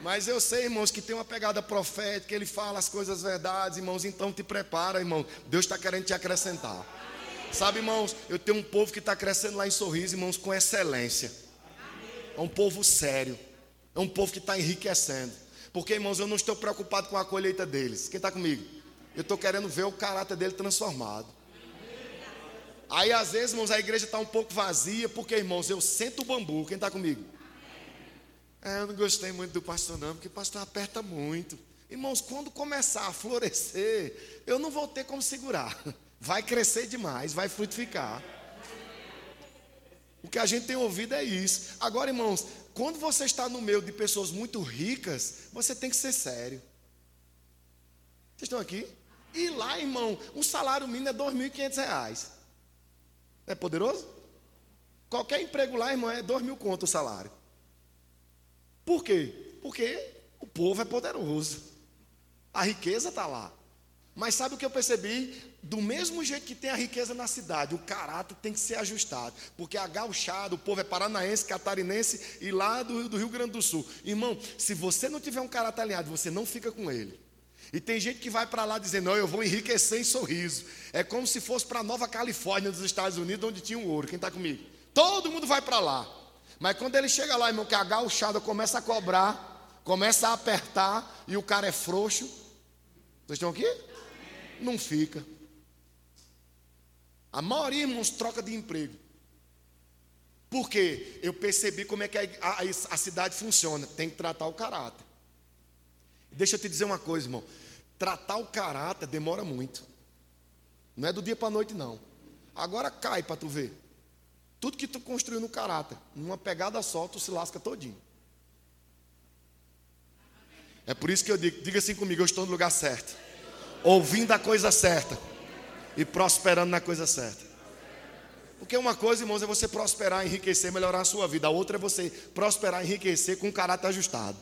Mas eu sei, irmãos, que tem uma pegada profética, ele fala as coisas verdades, irmãos, então te prepara, irmão. Deus está querendo te acrescentar. Sabe, irmãos, eu tenho um povo que está crescendo lá em sorriso, irmãos, com excelência. É um povo sério. É um povo que está enriquecendo. Porque, irmãos, eu não estou preocupado com a colheita deles. Quem está comigo? Eu estou querendo ver o caráter dele transformado. Aí às vezes, irmãos, a igreja está um pouco vazia, porque, irmãos, eu sento o bambu. Quem está comigo? É, eu não gostei muito do pastor, não, porque o pastor aperta muito. Irmãos, quando começar a florescer, eu não vou ter como segurar. Vai crescer demais, vai frutificar. O que a gente tem ouvido é isso. Agora, irmãos, quando você está no meio de pessoas muito ricas, você tem que ser sério. Vocês estão aqui? E lá, irmão, o salário mínimo é R$ 2.500. É poderoso? Qualquer emprego lá, irmão, é dois mil conto o salário. Por quê? Porque o povo é poderoso. A riqueza está lá. Mas sabe o que eu percebi? Do mesmo jeito que tem a riqueza na cidade, o caráter tem que ser ajustado. Porque a gauchada, o povo é paranaense, catarinense e lá do, do Rio Grande do Sul. Irmão, se você não tiver um caráter alinhado, você não fica com ele. E tem gente que vai para lá dizendo, não, eu vou enriquecer em sorriso. É como se fosse para Nova Califórnia, dos Estados Unidos, onde tinha um ouro. Quem está comigo? Todo mundo vai para lá. Mas quando ele chega lá, irmão, que a gauchada começa a cobrar, começa a apertar, e o cara é frouxo. Vocês estão aqui? Não fica. A maioria, irmãos, troca de emprego. Por quê? Eu percebi como é que a, a, a cidade funciona. Tem que tratar o caráter. Deixa eu te dizer uma coisa, irmão. Tratar o caráter demora muito. Não é do dia para a noite, não. Agora cai para tu ver. Tudo que tu construiu no caráter, numa pegada só, tu se lasca todinho. É por isso que eu digo, diga assim comigo, eu estou no lugar certo. Ouvindo a coisa certa e prosperando na coisa certa. Porque uma coisa, irmãos, é você prosperar, enriquecer, melhorar a sua vida. A outra é você prosperar, enriquecer com caráter ajustado.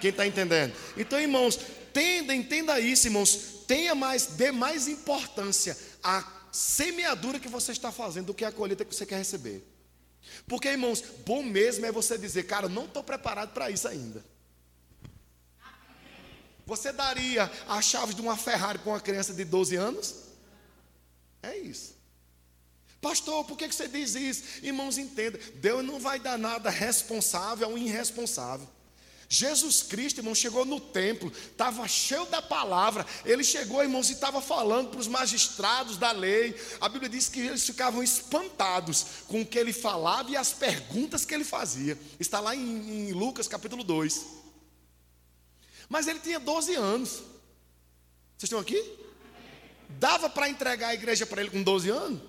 Quem está entendendo? Então, irmãos, entenda, entenda isso, irmãos. Tenha mais, dê mais importância à semeadura que você está fazendo do que à colheita que você quer receber. Porque, irmãos, bom mesmo é você dizer, cara, não estou preparado para isso ainda. Você daria a chave de uma Ferrari para uma criança de 12 anos? É isso. Pastor, por que você diz isso? Irmãos, entenda. Deus não vai dar nada responsável ao irresponsável. Jesus Cristo, irmão, chegou no templo, estava cheio da palavra. Ele chegou, irmãos, e estava falando para os magistrados da lei. A Bíblia diz que eles ficavam espantados com o que ele falava e as perguntas que ele fazia. Está lá em, em Lucas capítulo 2. Mas ele tinha 12 anos. Vocês estão aqui? Dava para entregar a igreja para ele com 12 anos?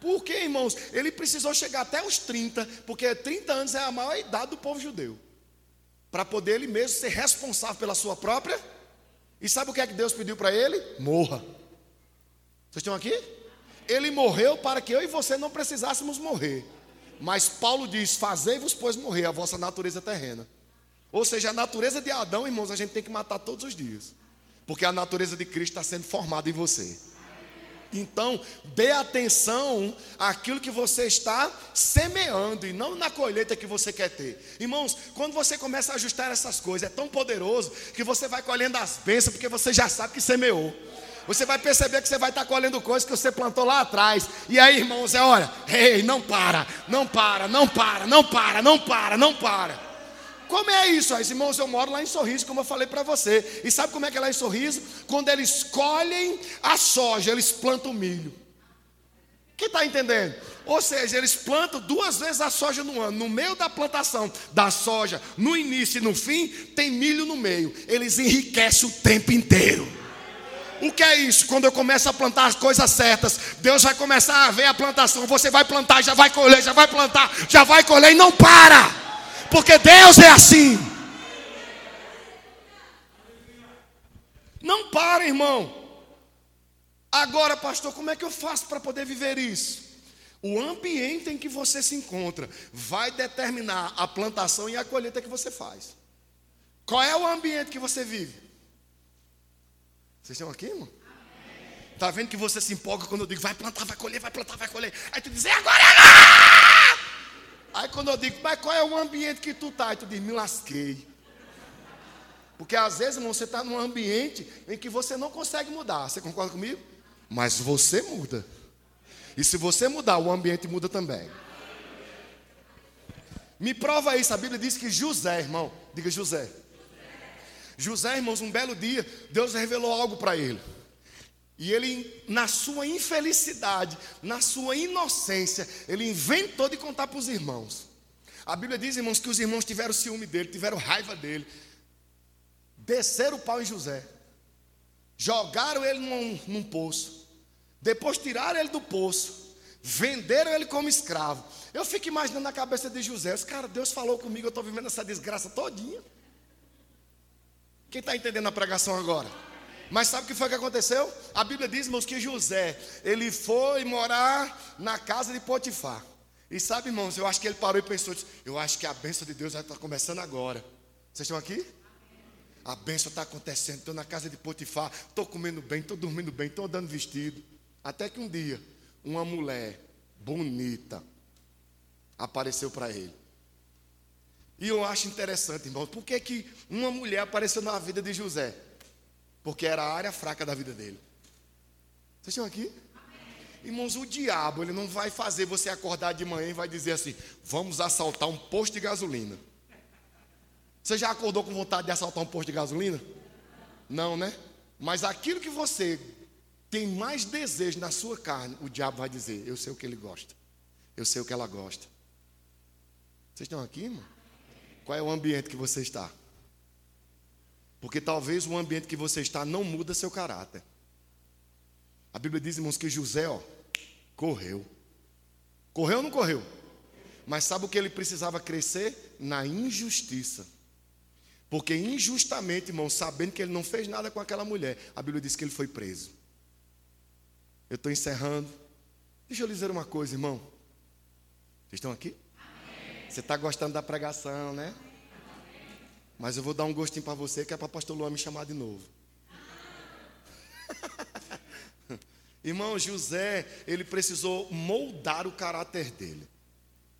Por quê, irmãos? Ele precisou chegar até os 30, porque 30 anos é a maior idade do povo judeu. Para poder ele mesmo ser responsável pela sua própria. E sabe o que é que Deus pediu para ele? Morra. Vocês estão aqui? Ele morreu para que eu e você não precisássemos morrer. Mas Paulo diz: Fazei-vos, pois, morrer a vossa natureza terrena. Ou seja, a natureza de Adão, irmãos, a gente tem que matar todos os dias. Porque a natureza de Cristo está sendo formada em você. Então, dê atenção àquilo que você está semeando e não na colheita que você quer ter. Irmãos, quando você começa a ajustar essas coisas, é tão poderoso que você vai colhendo as bênçãos porque você já sabe que semeou. Você vai perceber que você vai estar colhendo coisas que você plantou lá atrás. E aí, irmãos, é olha, ei, não para, não para, não para, não para, não para, não para. Como é isso? Aí, irmãos, eu moro lá em Sorriso, como eu falei para você. E sabe como é que é lá em Sorriso? Quando eles colhem a soja, eles plantam milho. Quem está entendendo? Ou seja, eles plantam duas vezes a soja no ano. No meio da plantação da soja, no início e no fim, tem milho no meio. Eles enriquecem o tempo inteiro. O que é isso? Quando eu começo a plantar as coisas certas, Deus vai começar a ver a plantação. Você vai plantar, já vai colher, já vai plantar, já vai colher e não para porque Deus é assim. Não para, irmão. Agora, pastor, como é que eu faço para poder viver isso? O ambiente em que você se encontra vai determinar a plantação e a colheita que você faz. Qual é o ambiente que você vive? Vocês estão aqui, irmão? Está vendo que você se empolga quando eu digo vai plantar, vai colher, vai plantar, vai colher. Aí tu diz, é agora, é agora! Aí quando eu digo, mas qual é o ambiente que tu está? Aí tu diz, me lasquei. Porque às vezes, irmão, você está num ambiente em que você não consegue mudar. Você concorda comigo? Mas você muda. E se você mudar, o ambiente muda também. Me prova isso. A Bíblia diz que José, irmão, diga José. José, irmãos, um belo dia, Deus revelou algo para ele. E ele, na sua infelicidade, na sua inocência, ele inventou de contar para os irmãos. A Bíblia diz, irmãos, que os irmãos tiveram ciúme dele, tiveram raiva dele. Desceram o pau em José. Jogaram ele num, num poço. Depois tiraram ele do poço. Venderam ele como escravo. Eu fico imaginando na cabeça de José. Os cara, Deus falou comigo, eu estou vivendo essa desgraça todinha. Quem está entendendo a pregação agora? Mas sabe o que foi que aconteceu? A Bíblia diz, irmãos, que José, ele foi morar na casa de Potifar. E sabe, irmãos, eu acho que ele parou e pensou, eu acho que a bênção de Deus vai estar começando agora. Vocês estão aqui? A bênção está acontecendo, estou na casa de Potifar, estou comendo bem, estou dormindo bem, estou dando vestido. Até que um dia, uma mulher bonita apareceu para ele. E eu acho interessante, irmão, por que, que uma mulher apareceu na vida de José? Porque era a área fraca da vida dele. Vocês estão aqui? Irmãos, o diabo, ele não vai fazer você acordar de manhã e vai dizer assim: vamos assaltar um posto de gasolina. Você já acordou com vontade de assaltar um posto de gasolina? Não, né? Mas aquilo que você tem mais desejo na sua carne, o diabo vai dizer: eu sei o que ele gosta, eu sei o que ela gosta. Vocês estão aqui, irmão? Qual é o ambiente que você está? Porque talvez o ambiente que você está não muda seu caráter. A Bíblia diz, irmãos, que José, ó, correu. Correu ou não correu? Mas sabe o que ele precisava crescer? Na injustiça. Porque injustamente, irmão, sabendo que ele não fez nada com aquela mulher, a Bíblia diz que ele foi preso. Eu estou encerrando. Deixa eu lhe dizer uma coisa, irmão. Vocês estão aqui? Você está gostando da pregação, né? Mas eu vou dar um gostinho para você, que é para pastor Luan me chamar de novo. Irmão, José, ele precisou moldar o caráter dele.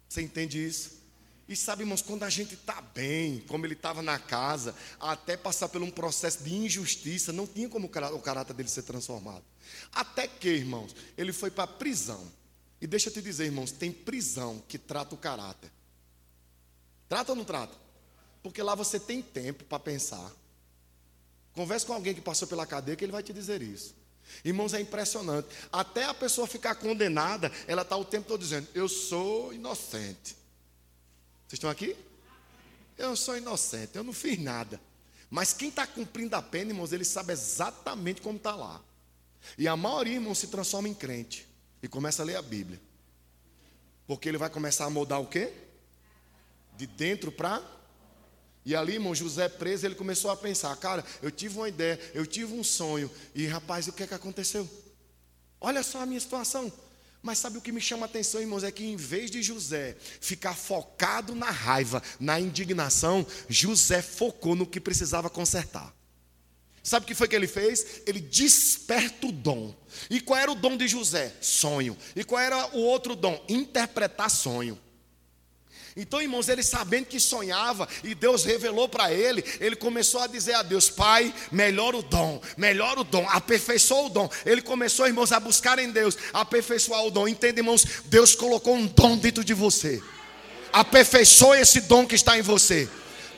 Você entende isso? E sabe, irmãos, quando a gente está bem, como ele estava na casa, até passar por um processo de injustiça, não tinha como o caráter dele ser transformado. Até que, irmãos, ele foi para a prisão. E deixa eu te dizer, irmãos, tem prisão que trata o caráter. Trata ou não trata? Porque lá você tem tempo para pensar. Converse com alguém que passou pela cadeia que ele vai te dizer isso. Irmãos, é impressionante. Até a pessoa ficar condenada, ela está o tempo todo dizendo: Eu sou inocente. Vocês estão aqui? Eu sou inocente, eu não fiz nada. Mas quem está cumprindo a pena, irmãos, ele sabe exatamente como está lá. E a maioria, irmãos, se transforma em crente e começa a ler a Bíblia. Porque ele vai começar a moldar o quê? De dentro para. E ali, irmão, José preso, ele começou a pensar: cara, eu tive uma ideia, eu tive um sonho. E rapaz, o que é que aconteceu? Olha só a minha situação. Mas sabe o que me chama a atenção, irmãos? É que em vez de José ficar focado na raiva, na indignação, José focou no que precisava consertar. Sabe o que foi que ele fez? Ele desperta o dom. E qual era o dom de José? Sonho. E qual era o outro dom? Interpretar sonho. Então, irmãos, ele sabendo que sonhava e Deus revelou para ele, ele começou a dizer a Deus: Pai, melhora o dom, melhora o dom, aperfeiçoa o dom. Ele começou, irmãos, a buscar em Deus, aperfeiçoar o dom. Entende, irmãos? Deus colocou um dom dentro de você. Aperfeiçoe esse dom que está em você.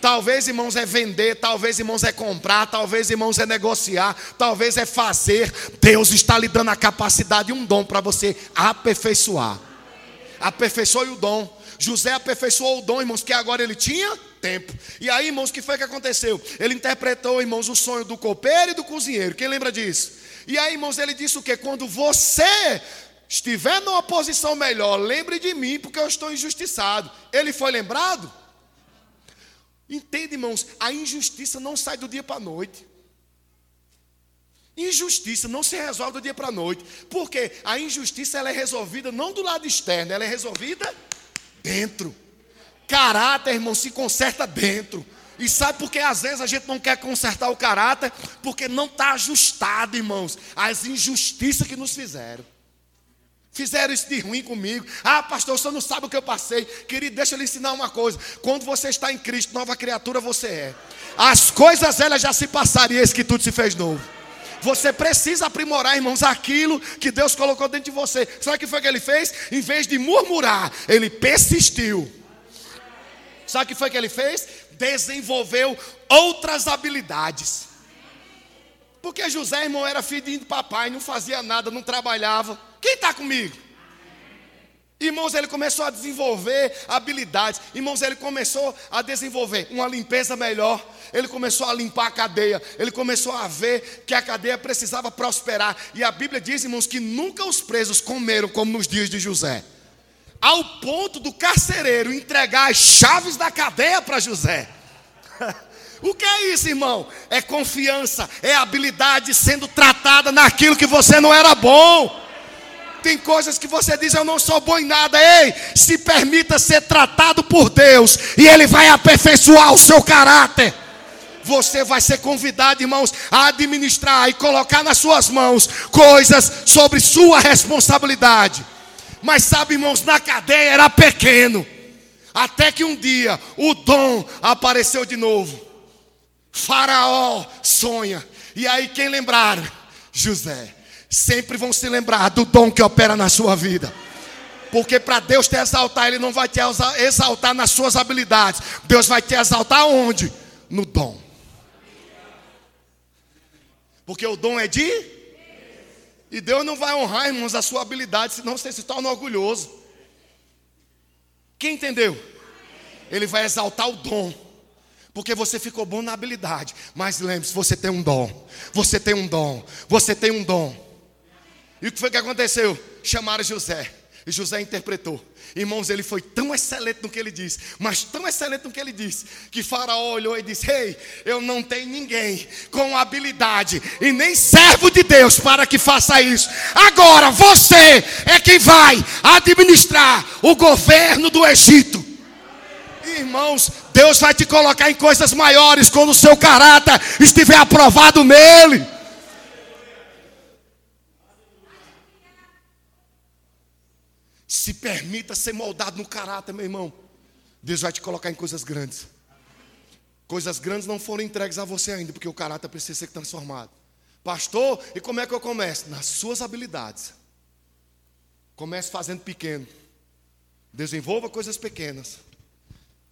Talvez, irmãos, é vender, talvez, irmãos, é comprar, talvez, irmãos, é negociar, talvez é fazer. Deus está lhe dando a capacidade e um dom para você aperfeiçoar. Aperfeiçoe o dom. José aperfeiçoou o dom, irmãos, que agora ele tinha tempo. E aí, irmãos, o que foi que aconteceu? Ele interpretou, irmãos, o sonho do copeiro e do cozinheiro. Quem lembra disso? E aí, irmãos, ele disse o que? Quando você estiver numa posição melhor, lembre de mim, porque eu estou injustiçado. Ele foi lembrado? Entende, irmãos? A injustiça não sai do dia para a noite. Injustiça não se resolve do dia para a noite, porque a injustiça ela é resolvida não do lado externo, ela é resolvida dentro. Caráter, irmão, se conserta dentro. E sabe por que às vezes a gente não quer consertar o caráter? Porque não está ajustado, irmãos, às injustiças que nos fizeram. Fizeram isso de ruim comigo. Ah, pastor, você não sabe o que eu passei. Querido, deixa eu lhe ensinar uma coisa. Quando você está em Cristo, nova criatura você é. As coisas elas já se passaram e esse que tudo se fez novo. Você precisa aprimorar, irmãos, aquilo que Deus colocou dentro de você. Sabe o que foi que ele fez? Em vez de murmurar, ele persistiu. Sabe o que foi que ele fez? Desenvolveu outras habilidades. Porque José, irmão, era filho de papai, não fazia nada, não trabalhava. Quem está comigo? Irmãos, ele começou a desenvolver habilidades. Irmãos, ele começou a desenvolver uma limpeza melhor. Ele começou a limpar a cadeia. Ele começou a ver que a cadeia precisava prosperar. E a Bíblia diz, irmãos, que nunca os presos comeram como nos dias de José. Ao ponto do carcereiro entregar as chaves da cadeia para José. O que é isso, irmão? É confiança, é habilidade sendo tratada naquilo que você não era bom. Tem coisas que você diz, eu não sou bom em nada. Ei, se permita ser tratado por Deus, e Ele vai aperfeiçoar o seu caráter. Você vai ser convidado, irmãos, a administrar e colocar nas suas mãos coisas sobre sua responsabilidade. Mas sabe, irmãos, na cadeia era pequeno. Até que um dia o dom apareceu de novo. Faraó sonha. E aí quem lembraram? José sempre vão se lembrar do dom que opera na sua vida. Porque para Deus te exaltar, Ele não vai te exaltar nas suas habilidades. Deus vai te exaltar onde? No dom. Porque o dom é de. E Deus não vai honrar, irmãos, a sua habilidade, senão você se torna orgulhoso. Quem entendeu? Ele vai exaltar o dom. Porque você ficou bom na habilidade. Mas lembre-se, você tem um dom. Você tem um dom. Você tem um dom. E o que foi que aconteceu? Chamaram José. E José interpretou. Irmãos, ele foi tão excelente no que ele disse, mas tão excelente no que ele disse, que Faraó olhou e disse: Ei, hey, eu não tenho ninguém com habilidade e nem servo de Deus para que faça isso. Agora você é quem vai administrar o governo do Egito. Irmãos, Deus vai te colocar em coisas maiores quando o seu caráter estiver aprovado nele. Se permita ser moldado no caráter, meu irmão. Deus vai te colocar em coisas grandes. Coisas grandes não foram entregues a você ainda, porque o caráter precisa ser transformado. Pastor, e como é que eu começo? Nas suas habilidades. Comece fazendo pequeno. Desenvolva coisas pequenas.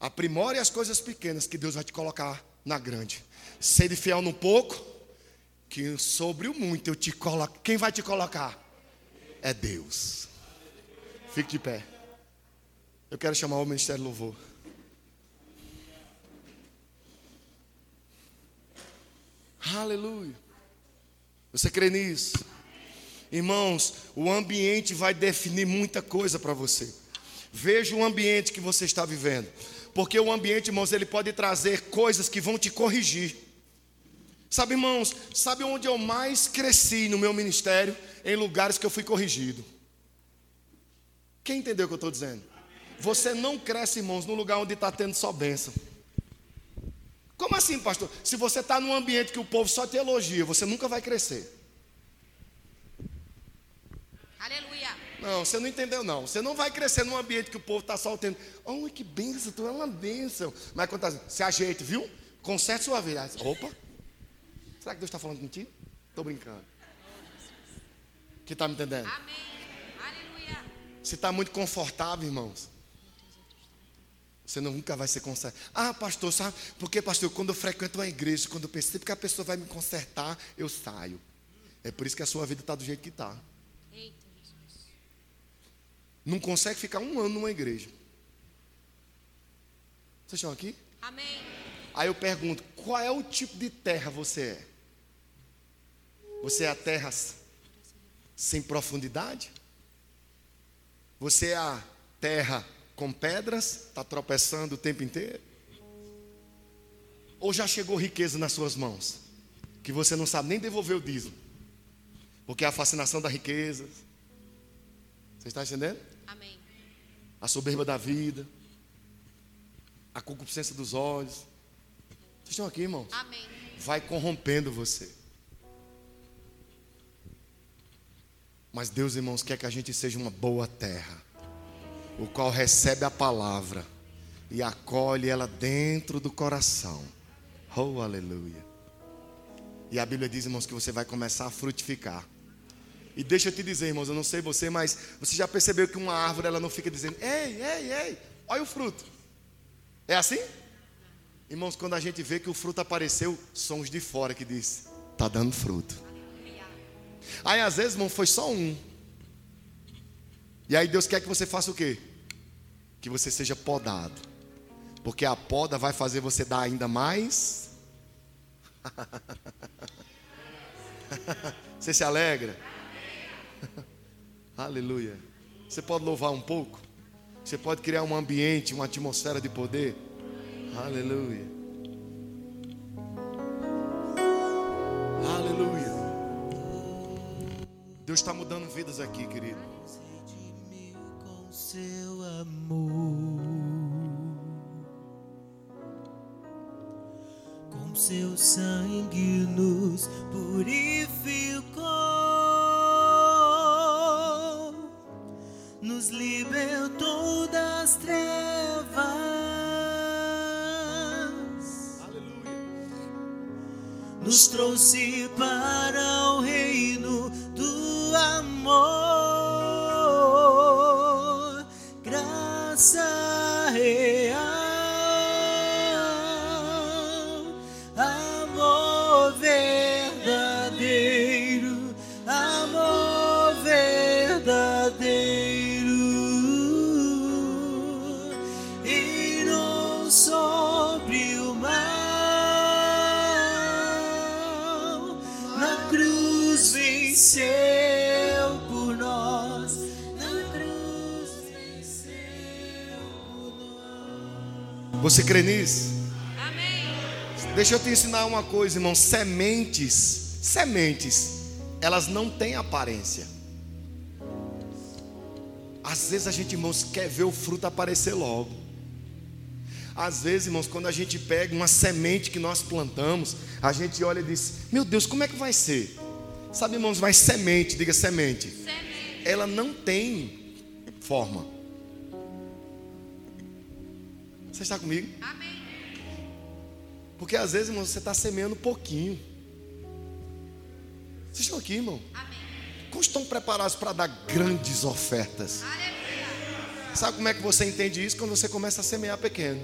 Aprimore as coisas pequenas que Deus vai te colocar na grande. Sede fiel no pouco, que sobre o muito eu te coloco. Quem vai te colocar? É Deus. Fique de pé. Eu quero chamar o Ministério Louvor. Aleluia. Você crê nisso? Irmãos, o ambiente vai definir muita coisa para você. Veja o ambiente que você está vivendo. Porque o ambiente, irmãos, ele pode trazer coisas que vão te corrigir. Sabe, irmãos, sabe onde eu mais cresci no meu ministério? Em lugares que eu fui corrigido. Quem entendeu o que eu estou dizendo? Você não cresce, irmãos, no lugar onde está tendo só bênção. Como assim, pastor? Se você está num ambiente que o povo só te elogia, você nunca vai crescer. Aleluia. Não, você não entendeu, não. Você não vai crescer num ambiente que o povo está só tendo. Oh, que bênção, tu é uma bênção. Mas quando está se ajeite, viu? Conserte sua vida. Opa. Será que Deus está falando contigo? Estou brincando. Que está me entendendo? Amém. Se está muito confortável, irmãos, você nunca vai ser consertado. Ah, pastor, sabe? Porque, pastor, quando eu frequento uma igreja, quando eu percebo que a pessoa vai me consertar, eu saio. É por isso que a sua vida está do jeito que está. Não consegue ficar um ano numa igreja. Vocês estão aqui? Amém. Aí eu pergunto: qual é o tipo de terra você é? Você é a terra sem profundidade? Você é a terra com pedras, está tropeçando o tempo inteiro? Ou já chegou riqueza nas suas mãos, que você não sabe nem devolver o dízimo, porque é a fascinação da riqueza. Você está entendendo? Amém. A soberba da vida, a concupiscência dos olhos. Vocês estão aqui, irmãos? Amém. Vai corrompendo você. Mas Deus, irmãos, quer que a gente seja uma boa terra, o qual recebe a palavra e acolhe ela dentro do coração. Oh, aleluia. E a Bíblia diz, irmãos, que você vai começar a frutificar. E deixa eu te dizer, irmãos, eu não sei você, mas você já percebeu que uma árvore ela não fica dizendo: "Ei, ei, ei, olha o fruto". É assim? Irmãos, quando a gente vê que o fruto apareceu, sons de fora que diz: "Tá dando fruto". Aí às vezes, irmão, foi só um. E aí Deus quer que você faça o quê? Que você seja podado. Porque a poda vai fazer você dar ainda mais. você se alegra? Aleluia. Você pode louvar um pouco? Você pode criar um ambiente, uma atmosfera de poder? Aleluia. Aleluia. Deus está mudando vidas aqui, querido. Com seu amor, com seu sangue nos purificou, nos libertou das trevas, Aleluia. nos trouxe para o reino amor, graça real, amor verdadeiro, amor verdadeiro, e não sobre o mal na cruz venceu Você crê nisso? Amém. Deixa eu te ensinar uma coisa, irmão. Sementes, sementes, elas não têm aparência. Às vezes a gente, irmãos, quer ver o fruto aparecer logo. Às vezes, irmãos, quando a gente pega uma semente que nós plantamos, a gente olha e diz: Meu Deus, como é que vai ser? Sabe, irmãos, mas semente, diga semente, Semente. ela não tem forma. Você está comigo? Amém. Porque às vezes, irmão, você está semeando pouquinho. Vocês estão aqui, irmão? Amém. Como estão preparados para dar grandes ofertas? Aleluia. Sabe como é que você entende isso? Quando você começa a semear pequeno.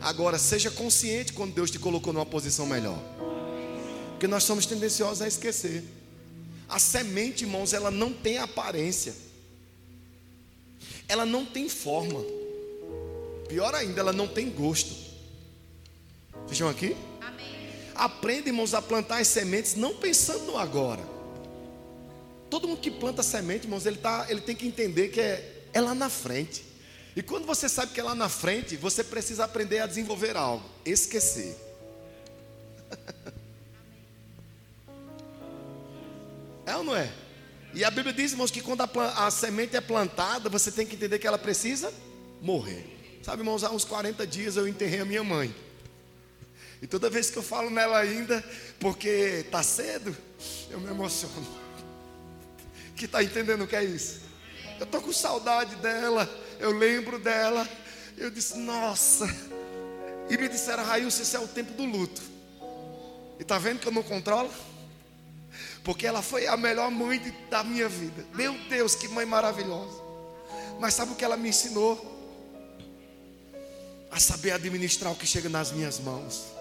Agora, seja consciente quando Deus te colocou numa posição melhor. Porque nós somos tendenciosos a esquecer. A semente, irmãos, ela não tem aparência. Ela não tem forma. Pior ainda, ela não tem gosto. Vocês estão aqui? Amém. Aprenda, irmãos, a plantar as sementes não pensando no agora. Todo mundo que planta semente, irmãos, ele, tá, ele tem que entender que é, é lá na frente. E quando você sabe que é lá na frente, você precisa aprender a desenvolver algo. Esquecer. É ou não é? E a Bíblia diz, irmãos, que quando a, a semente é plantada, você tem que entender que ela precisa morrer. Sabe, irmãos, há uns 40 dias eu enterrei a minha mãe. E toda vez que eu falo nela ainda, porque está cedo, eu me emociono. Que está entendendo o que é isso? Eu estou com saudade dela, eu lembro dela. Eu disse, nossa. E me disseram, Railson, isso é o tempo do luto. E está vendo que eu não controlo? Porque ela foi a melhor mãe da minha vida. Meu Deus, que mãe maravilhosa. Mas sabe o que ela me ensinou? A saber administrar o que chega nas minhas mãos.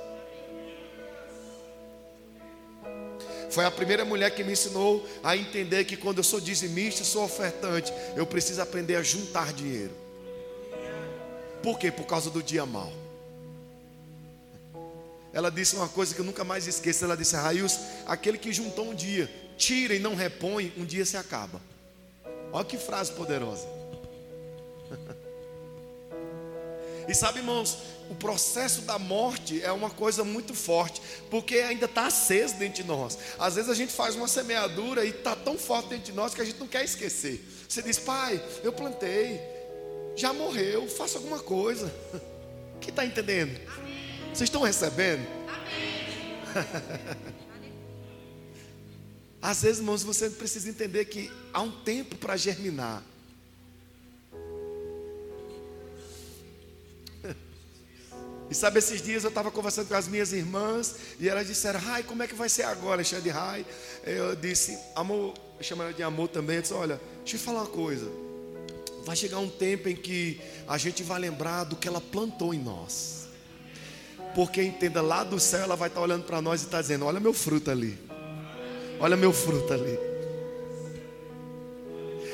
Foi a primeira mulher que me ensinou a entender que quando eu sou dizimista, sou ofertante, eu preciso aprender a juntar dinheiro. Por quê? Por causa do dia mal. Ela disse uma coisa que eu nunca mais esqueço. Ela disse: Raios, aquele que juntou um dia, tira e não repõe, um dia se acaba. Olha que frase poderosa. E sabe, irmãos, o processo da morte é uma coisa muito forte, porque ainda está aceso dentro de nós. Às vezes a gente faz uma semeadura e está tão forte dentro de nós que a gente não quer esquecer. Você diz, pai, eu plantei, já morreu, faça alguma coisa. Quem está entendendo? Vocês estão recebendo? Às vezes, irmãos, você precisa entender que há um tempo para germinar. E sabe, esses dias eu estava conversando com as minhas irmãs e elas disseram, Rai, como é que vai ser agora, de Rai? Eu disse, amor, eu ela de amor também. Eu disse, olha, deixa eu falar uma coisa. Vai chegar um tempo em que a gente vai lembrar do que ela plantou em nós. Porque entenda, lá do céu ela vai estar olhando para nós e está dizendo: Olha meu fruto ali. Olha meu fruto ali.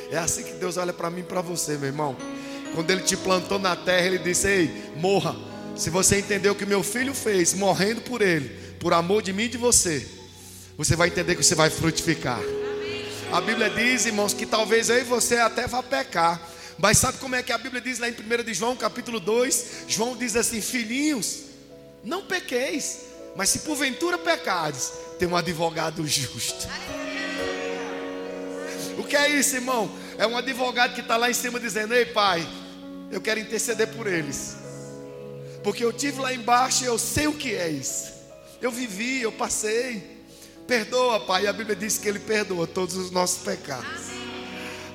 É assim que Deus olha para mim e para você, meu irmão. Quando Ele te plantou na terra, Ele disse: Ei, morra. Se você entender o que meu filho fez, morrendo por Ele, por amor de mim e de você, você vai entender que você vai frutificar. A Bíblia diz, irmãos, que talvez e você até vá pecar. Mas sabe como é que a Bíblia diz lá em 1 de João, capítulo 2? João diz assim: Filhinhos, não pequeis, mas se porventura pecares, tem um advogado justo. O que é isso, irmão? É um advogado que está lá em cima dizendo: Ei, pai, eu quero interceder por eles, porque eu tive lá embaixo e eu sei o que é isso. Eu vivi, eu passei. Perdoa, pai. E a Bíblia diz que ele perdoa todos os nossos pecados.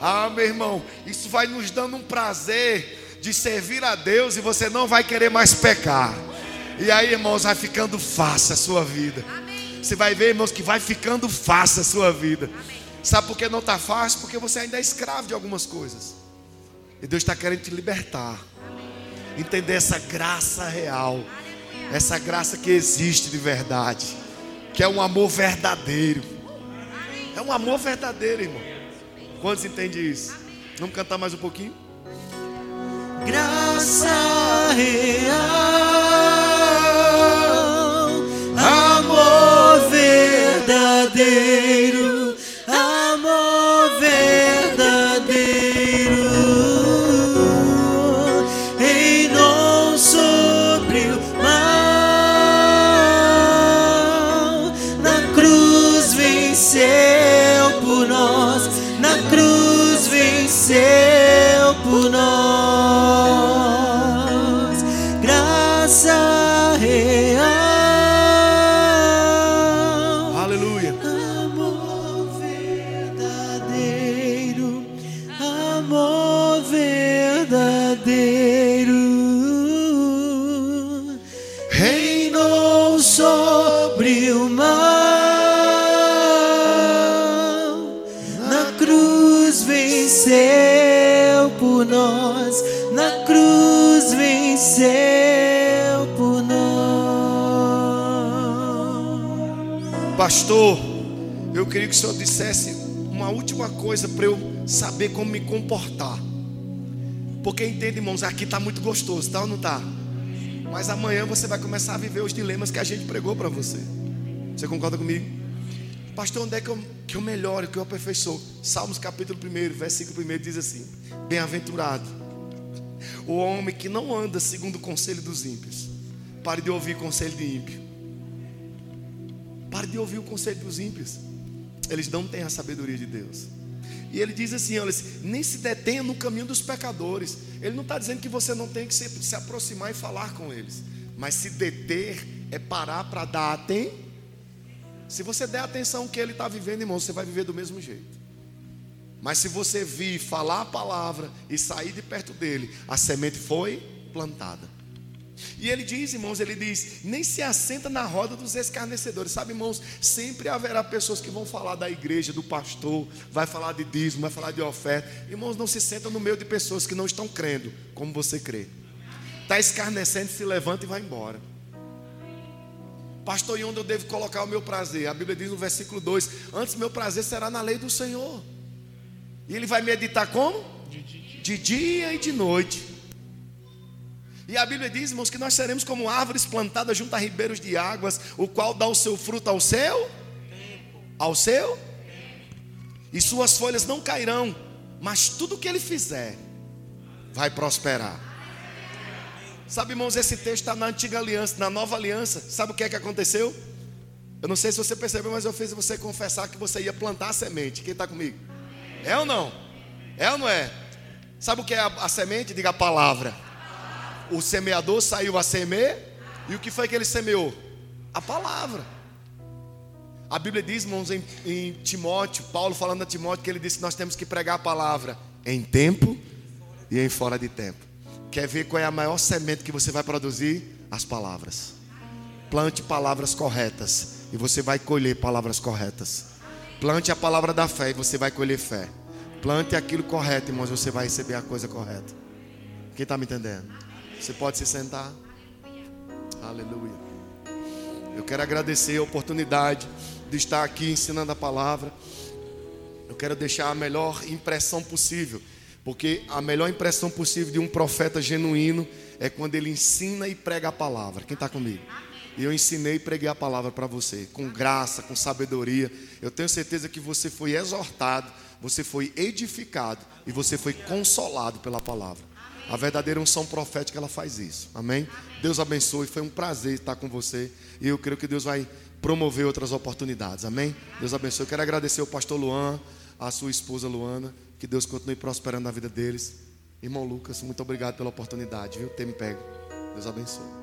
Ah, meu irmão, isso vai nos dando um prazer de servir a Deus e você não vai querer mais pecar. E aí, irmãos, vai ficando fácil a sua vida. Você vai ver, irmãos, que vai ficando fácil a sua vida. Sabe por que não está fácil? Porque você ainda é escravo de algumas coisas. E Deus está querendo te libertar. Entender essa graça real. Essa graça que existe de verdade. Que é um amor verdadeiro. É um amor verdadeiro, irmão. Quantos entendem isso? Vamos cantar mais um pouquinho? graça real, senhor dissesse uma última coisa para eu saber como me comportar. Porque entende, irmãos, aqui está muito gostoso, tá ou não está? Mas amanhã você vai começar a viver os dilemas que a gente pregou para você. Você concorda comigo? Pastor, onde é que eu, que eu melhoro, que eu aperfeiçoo? Salmos capítulo 1, versículo 1 diz assim: Bem-aventurado o homem que não anda segundo o conselho dos ímpios. Pare de ouvir o conselho de ímpio. Pare de ouvir o conselho dos ímpios. Eles não têm a sabedoria de Deus. E ele diz assim: olha, nem se detenha no caminho dos pecadores. Ele não está dizendo que você não tem que se, se aproximar e falar com eles. Mas se deter é parar para dar atenção. Se você der atenção ao que ele está vivendo, irmão, você vai viver do mesmo jeito. Mas se você vir falar a palavra e sair de perto dele, a semente foi plantada. E ele diz, irmãos, ele diz: nem se assenta na roda dos escarnecedores. Sabe, irmãos, sempre haverá pessoas que vão falar da igreja, do pastor, vai falar de dízimo, vai falar de oferta. Irmãos, não se sentam no meio de pessoas que não estão crendo como você crê. Está escarnecendo, se levanta e vai embora. Pastor, e onde eu devo colocar o meu prazer? A Bíblia diz no versículo 2: Antes meu prazer será na lei do Senhor. E ele vai meditar como? De dia e de noite. E a Bíblia diz, irmãos, que nós seremos como árvores plantadas junto a ribeiros de águas, o qual dá o seu fruto ao seu ao seu e suas folhas não cairão, mas tudo que ele fizer vai prosperar. Sabe, irmãos, esse texto está na antiga aliança, na nova aliança. Sabe o que é que aconteceu? Eu não sei se você percebeu, mas eu fiz você confessar que você ia plantar a semente. Quem está comigo? É ou não? É ou não é? Sabe o que é a, a semente? Diga a palavra. O semeador saiu a semear. E o que foi que ele semeou? A palavra. A Bíblia diz, irmãos, em, em Timóteo, Paulo falando a Timóteo, que ele disse que nós temos que pregar a palavra em tempo e em fora de tempo. Quer ver qual é a maior semente que você vai produzir? As palavras. Plante palavras corretas e você vai colher palavras corretas. Plante a palavra da fé e você vai colher fé. Plante aquilo correto, irmãos, você vai receber a coisa correta. Quem está me entendendo? Você pode se sentar. Aleluia. Eu quero agradecer a oportunidade de estar aqui ensinando a palavra. Eu quero deixar a melhor impressão possível, porque a melhor impressão possível de um profeta genuíno é quando ele ensina e prega a palavra. Quem está comigo? E eu ensinei e preguei a palavra para você, com graça, com sabedoria. Eu tenho certeza que você foi exortado, você foi edificado e você foi consolado pela palavra. A verdadeira unção profética ela faz isso. Amém? Deus abençoe. Foi um prazer estar com você. E eu creio que Deus vai promover outras oportunidades. Amém? Deus abençoe. Eu quero agradecer ao pastor Luan, a sua esposa Luana. Que Deus continue prosperando na vida deles. Irmão Lucas, muito obrigado pela oportunidade, viu? Tem me pego. Deus abençoe.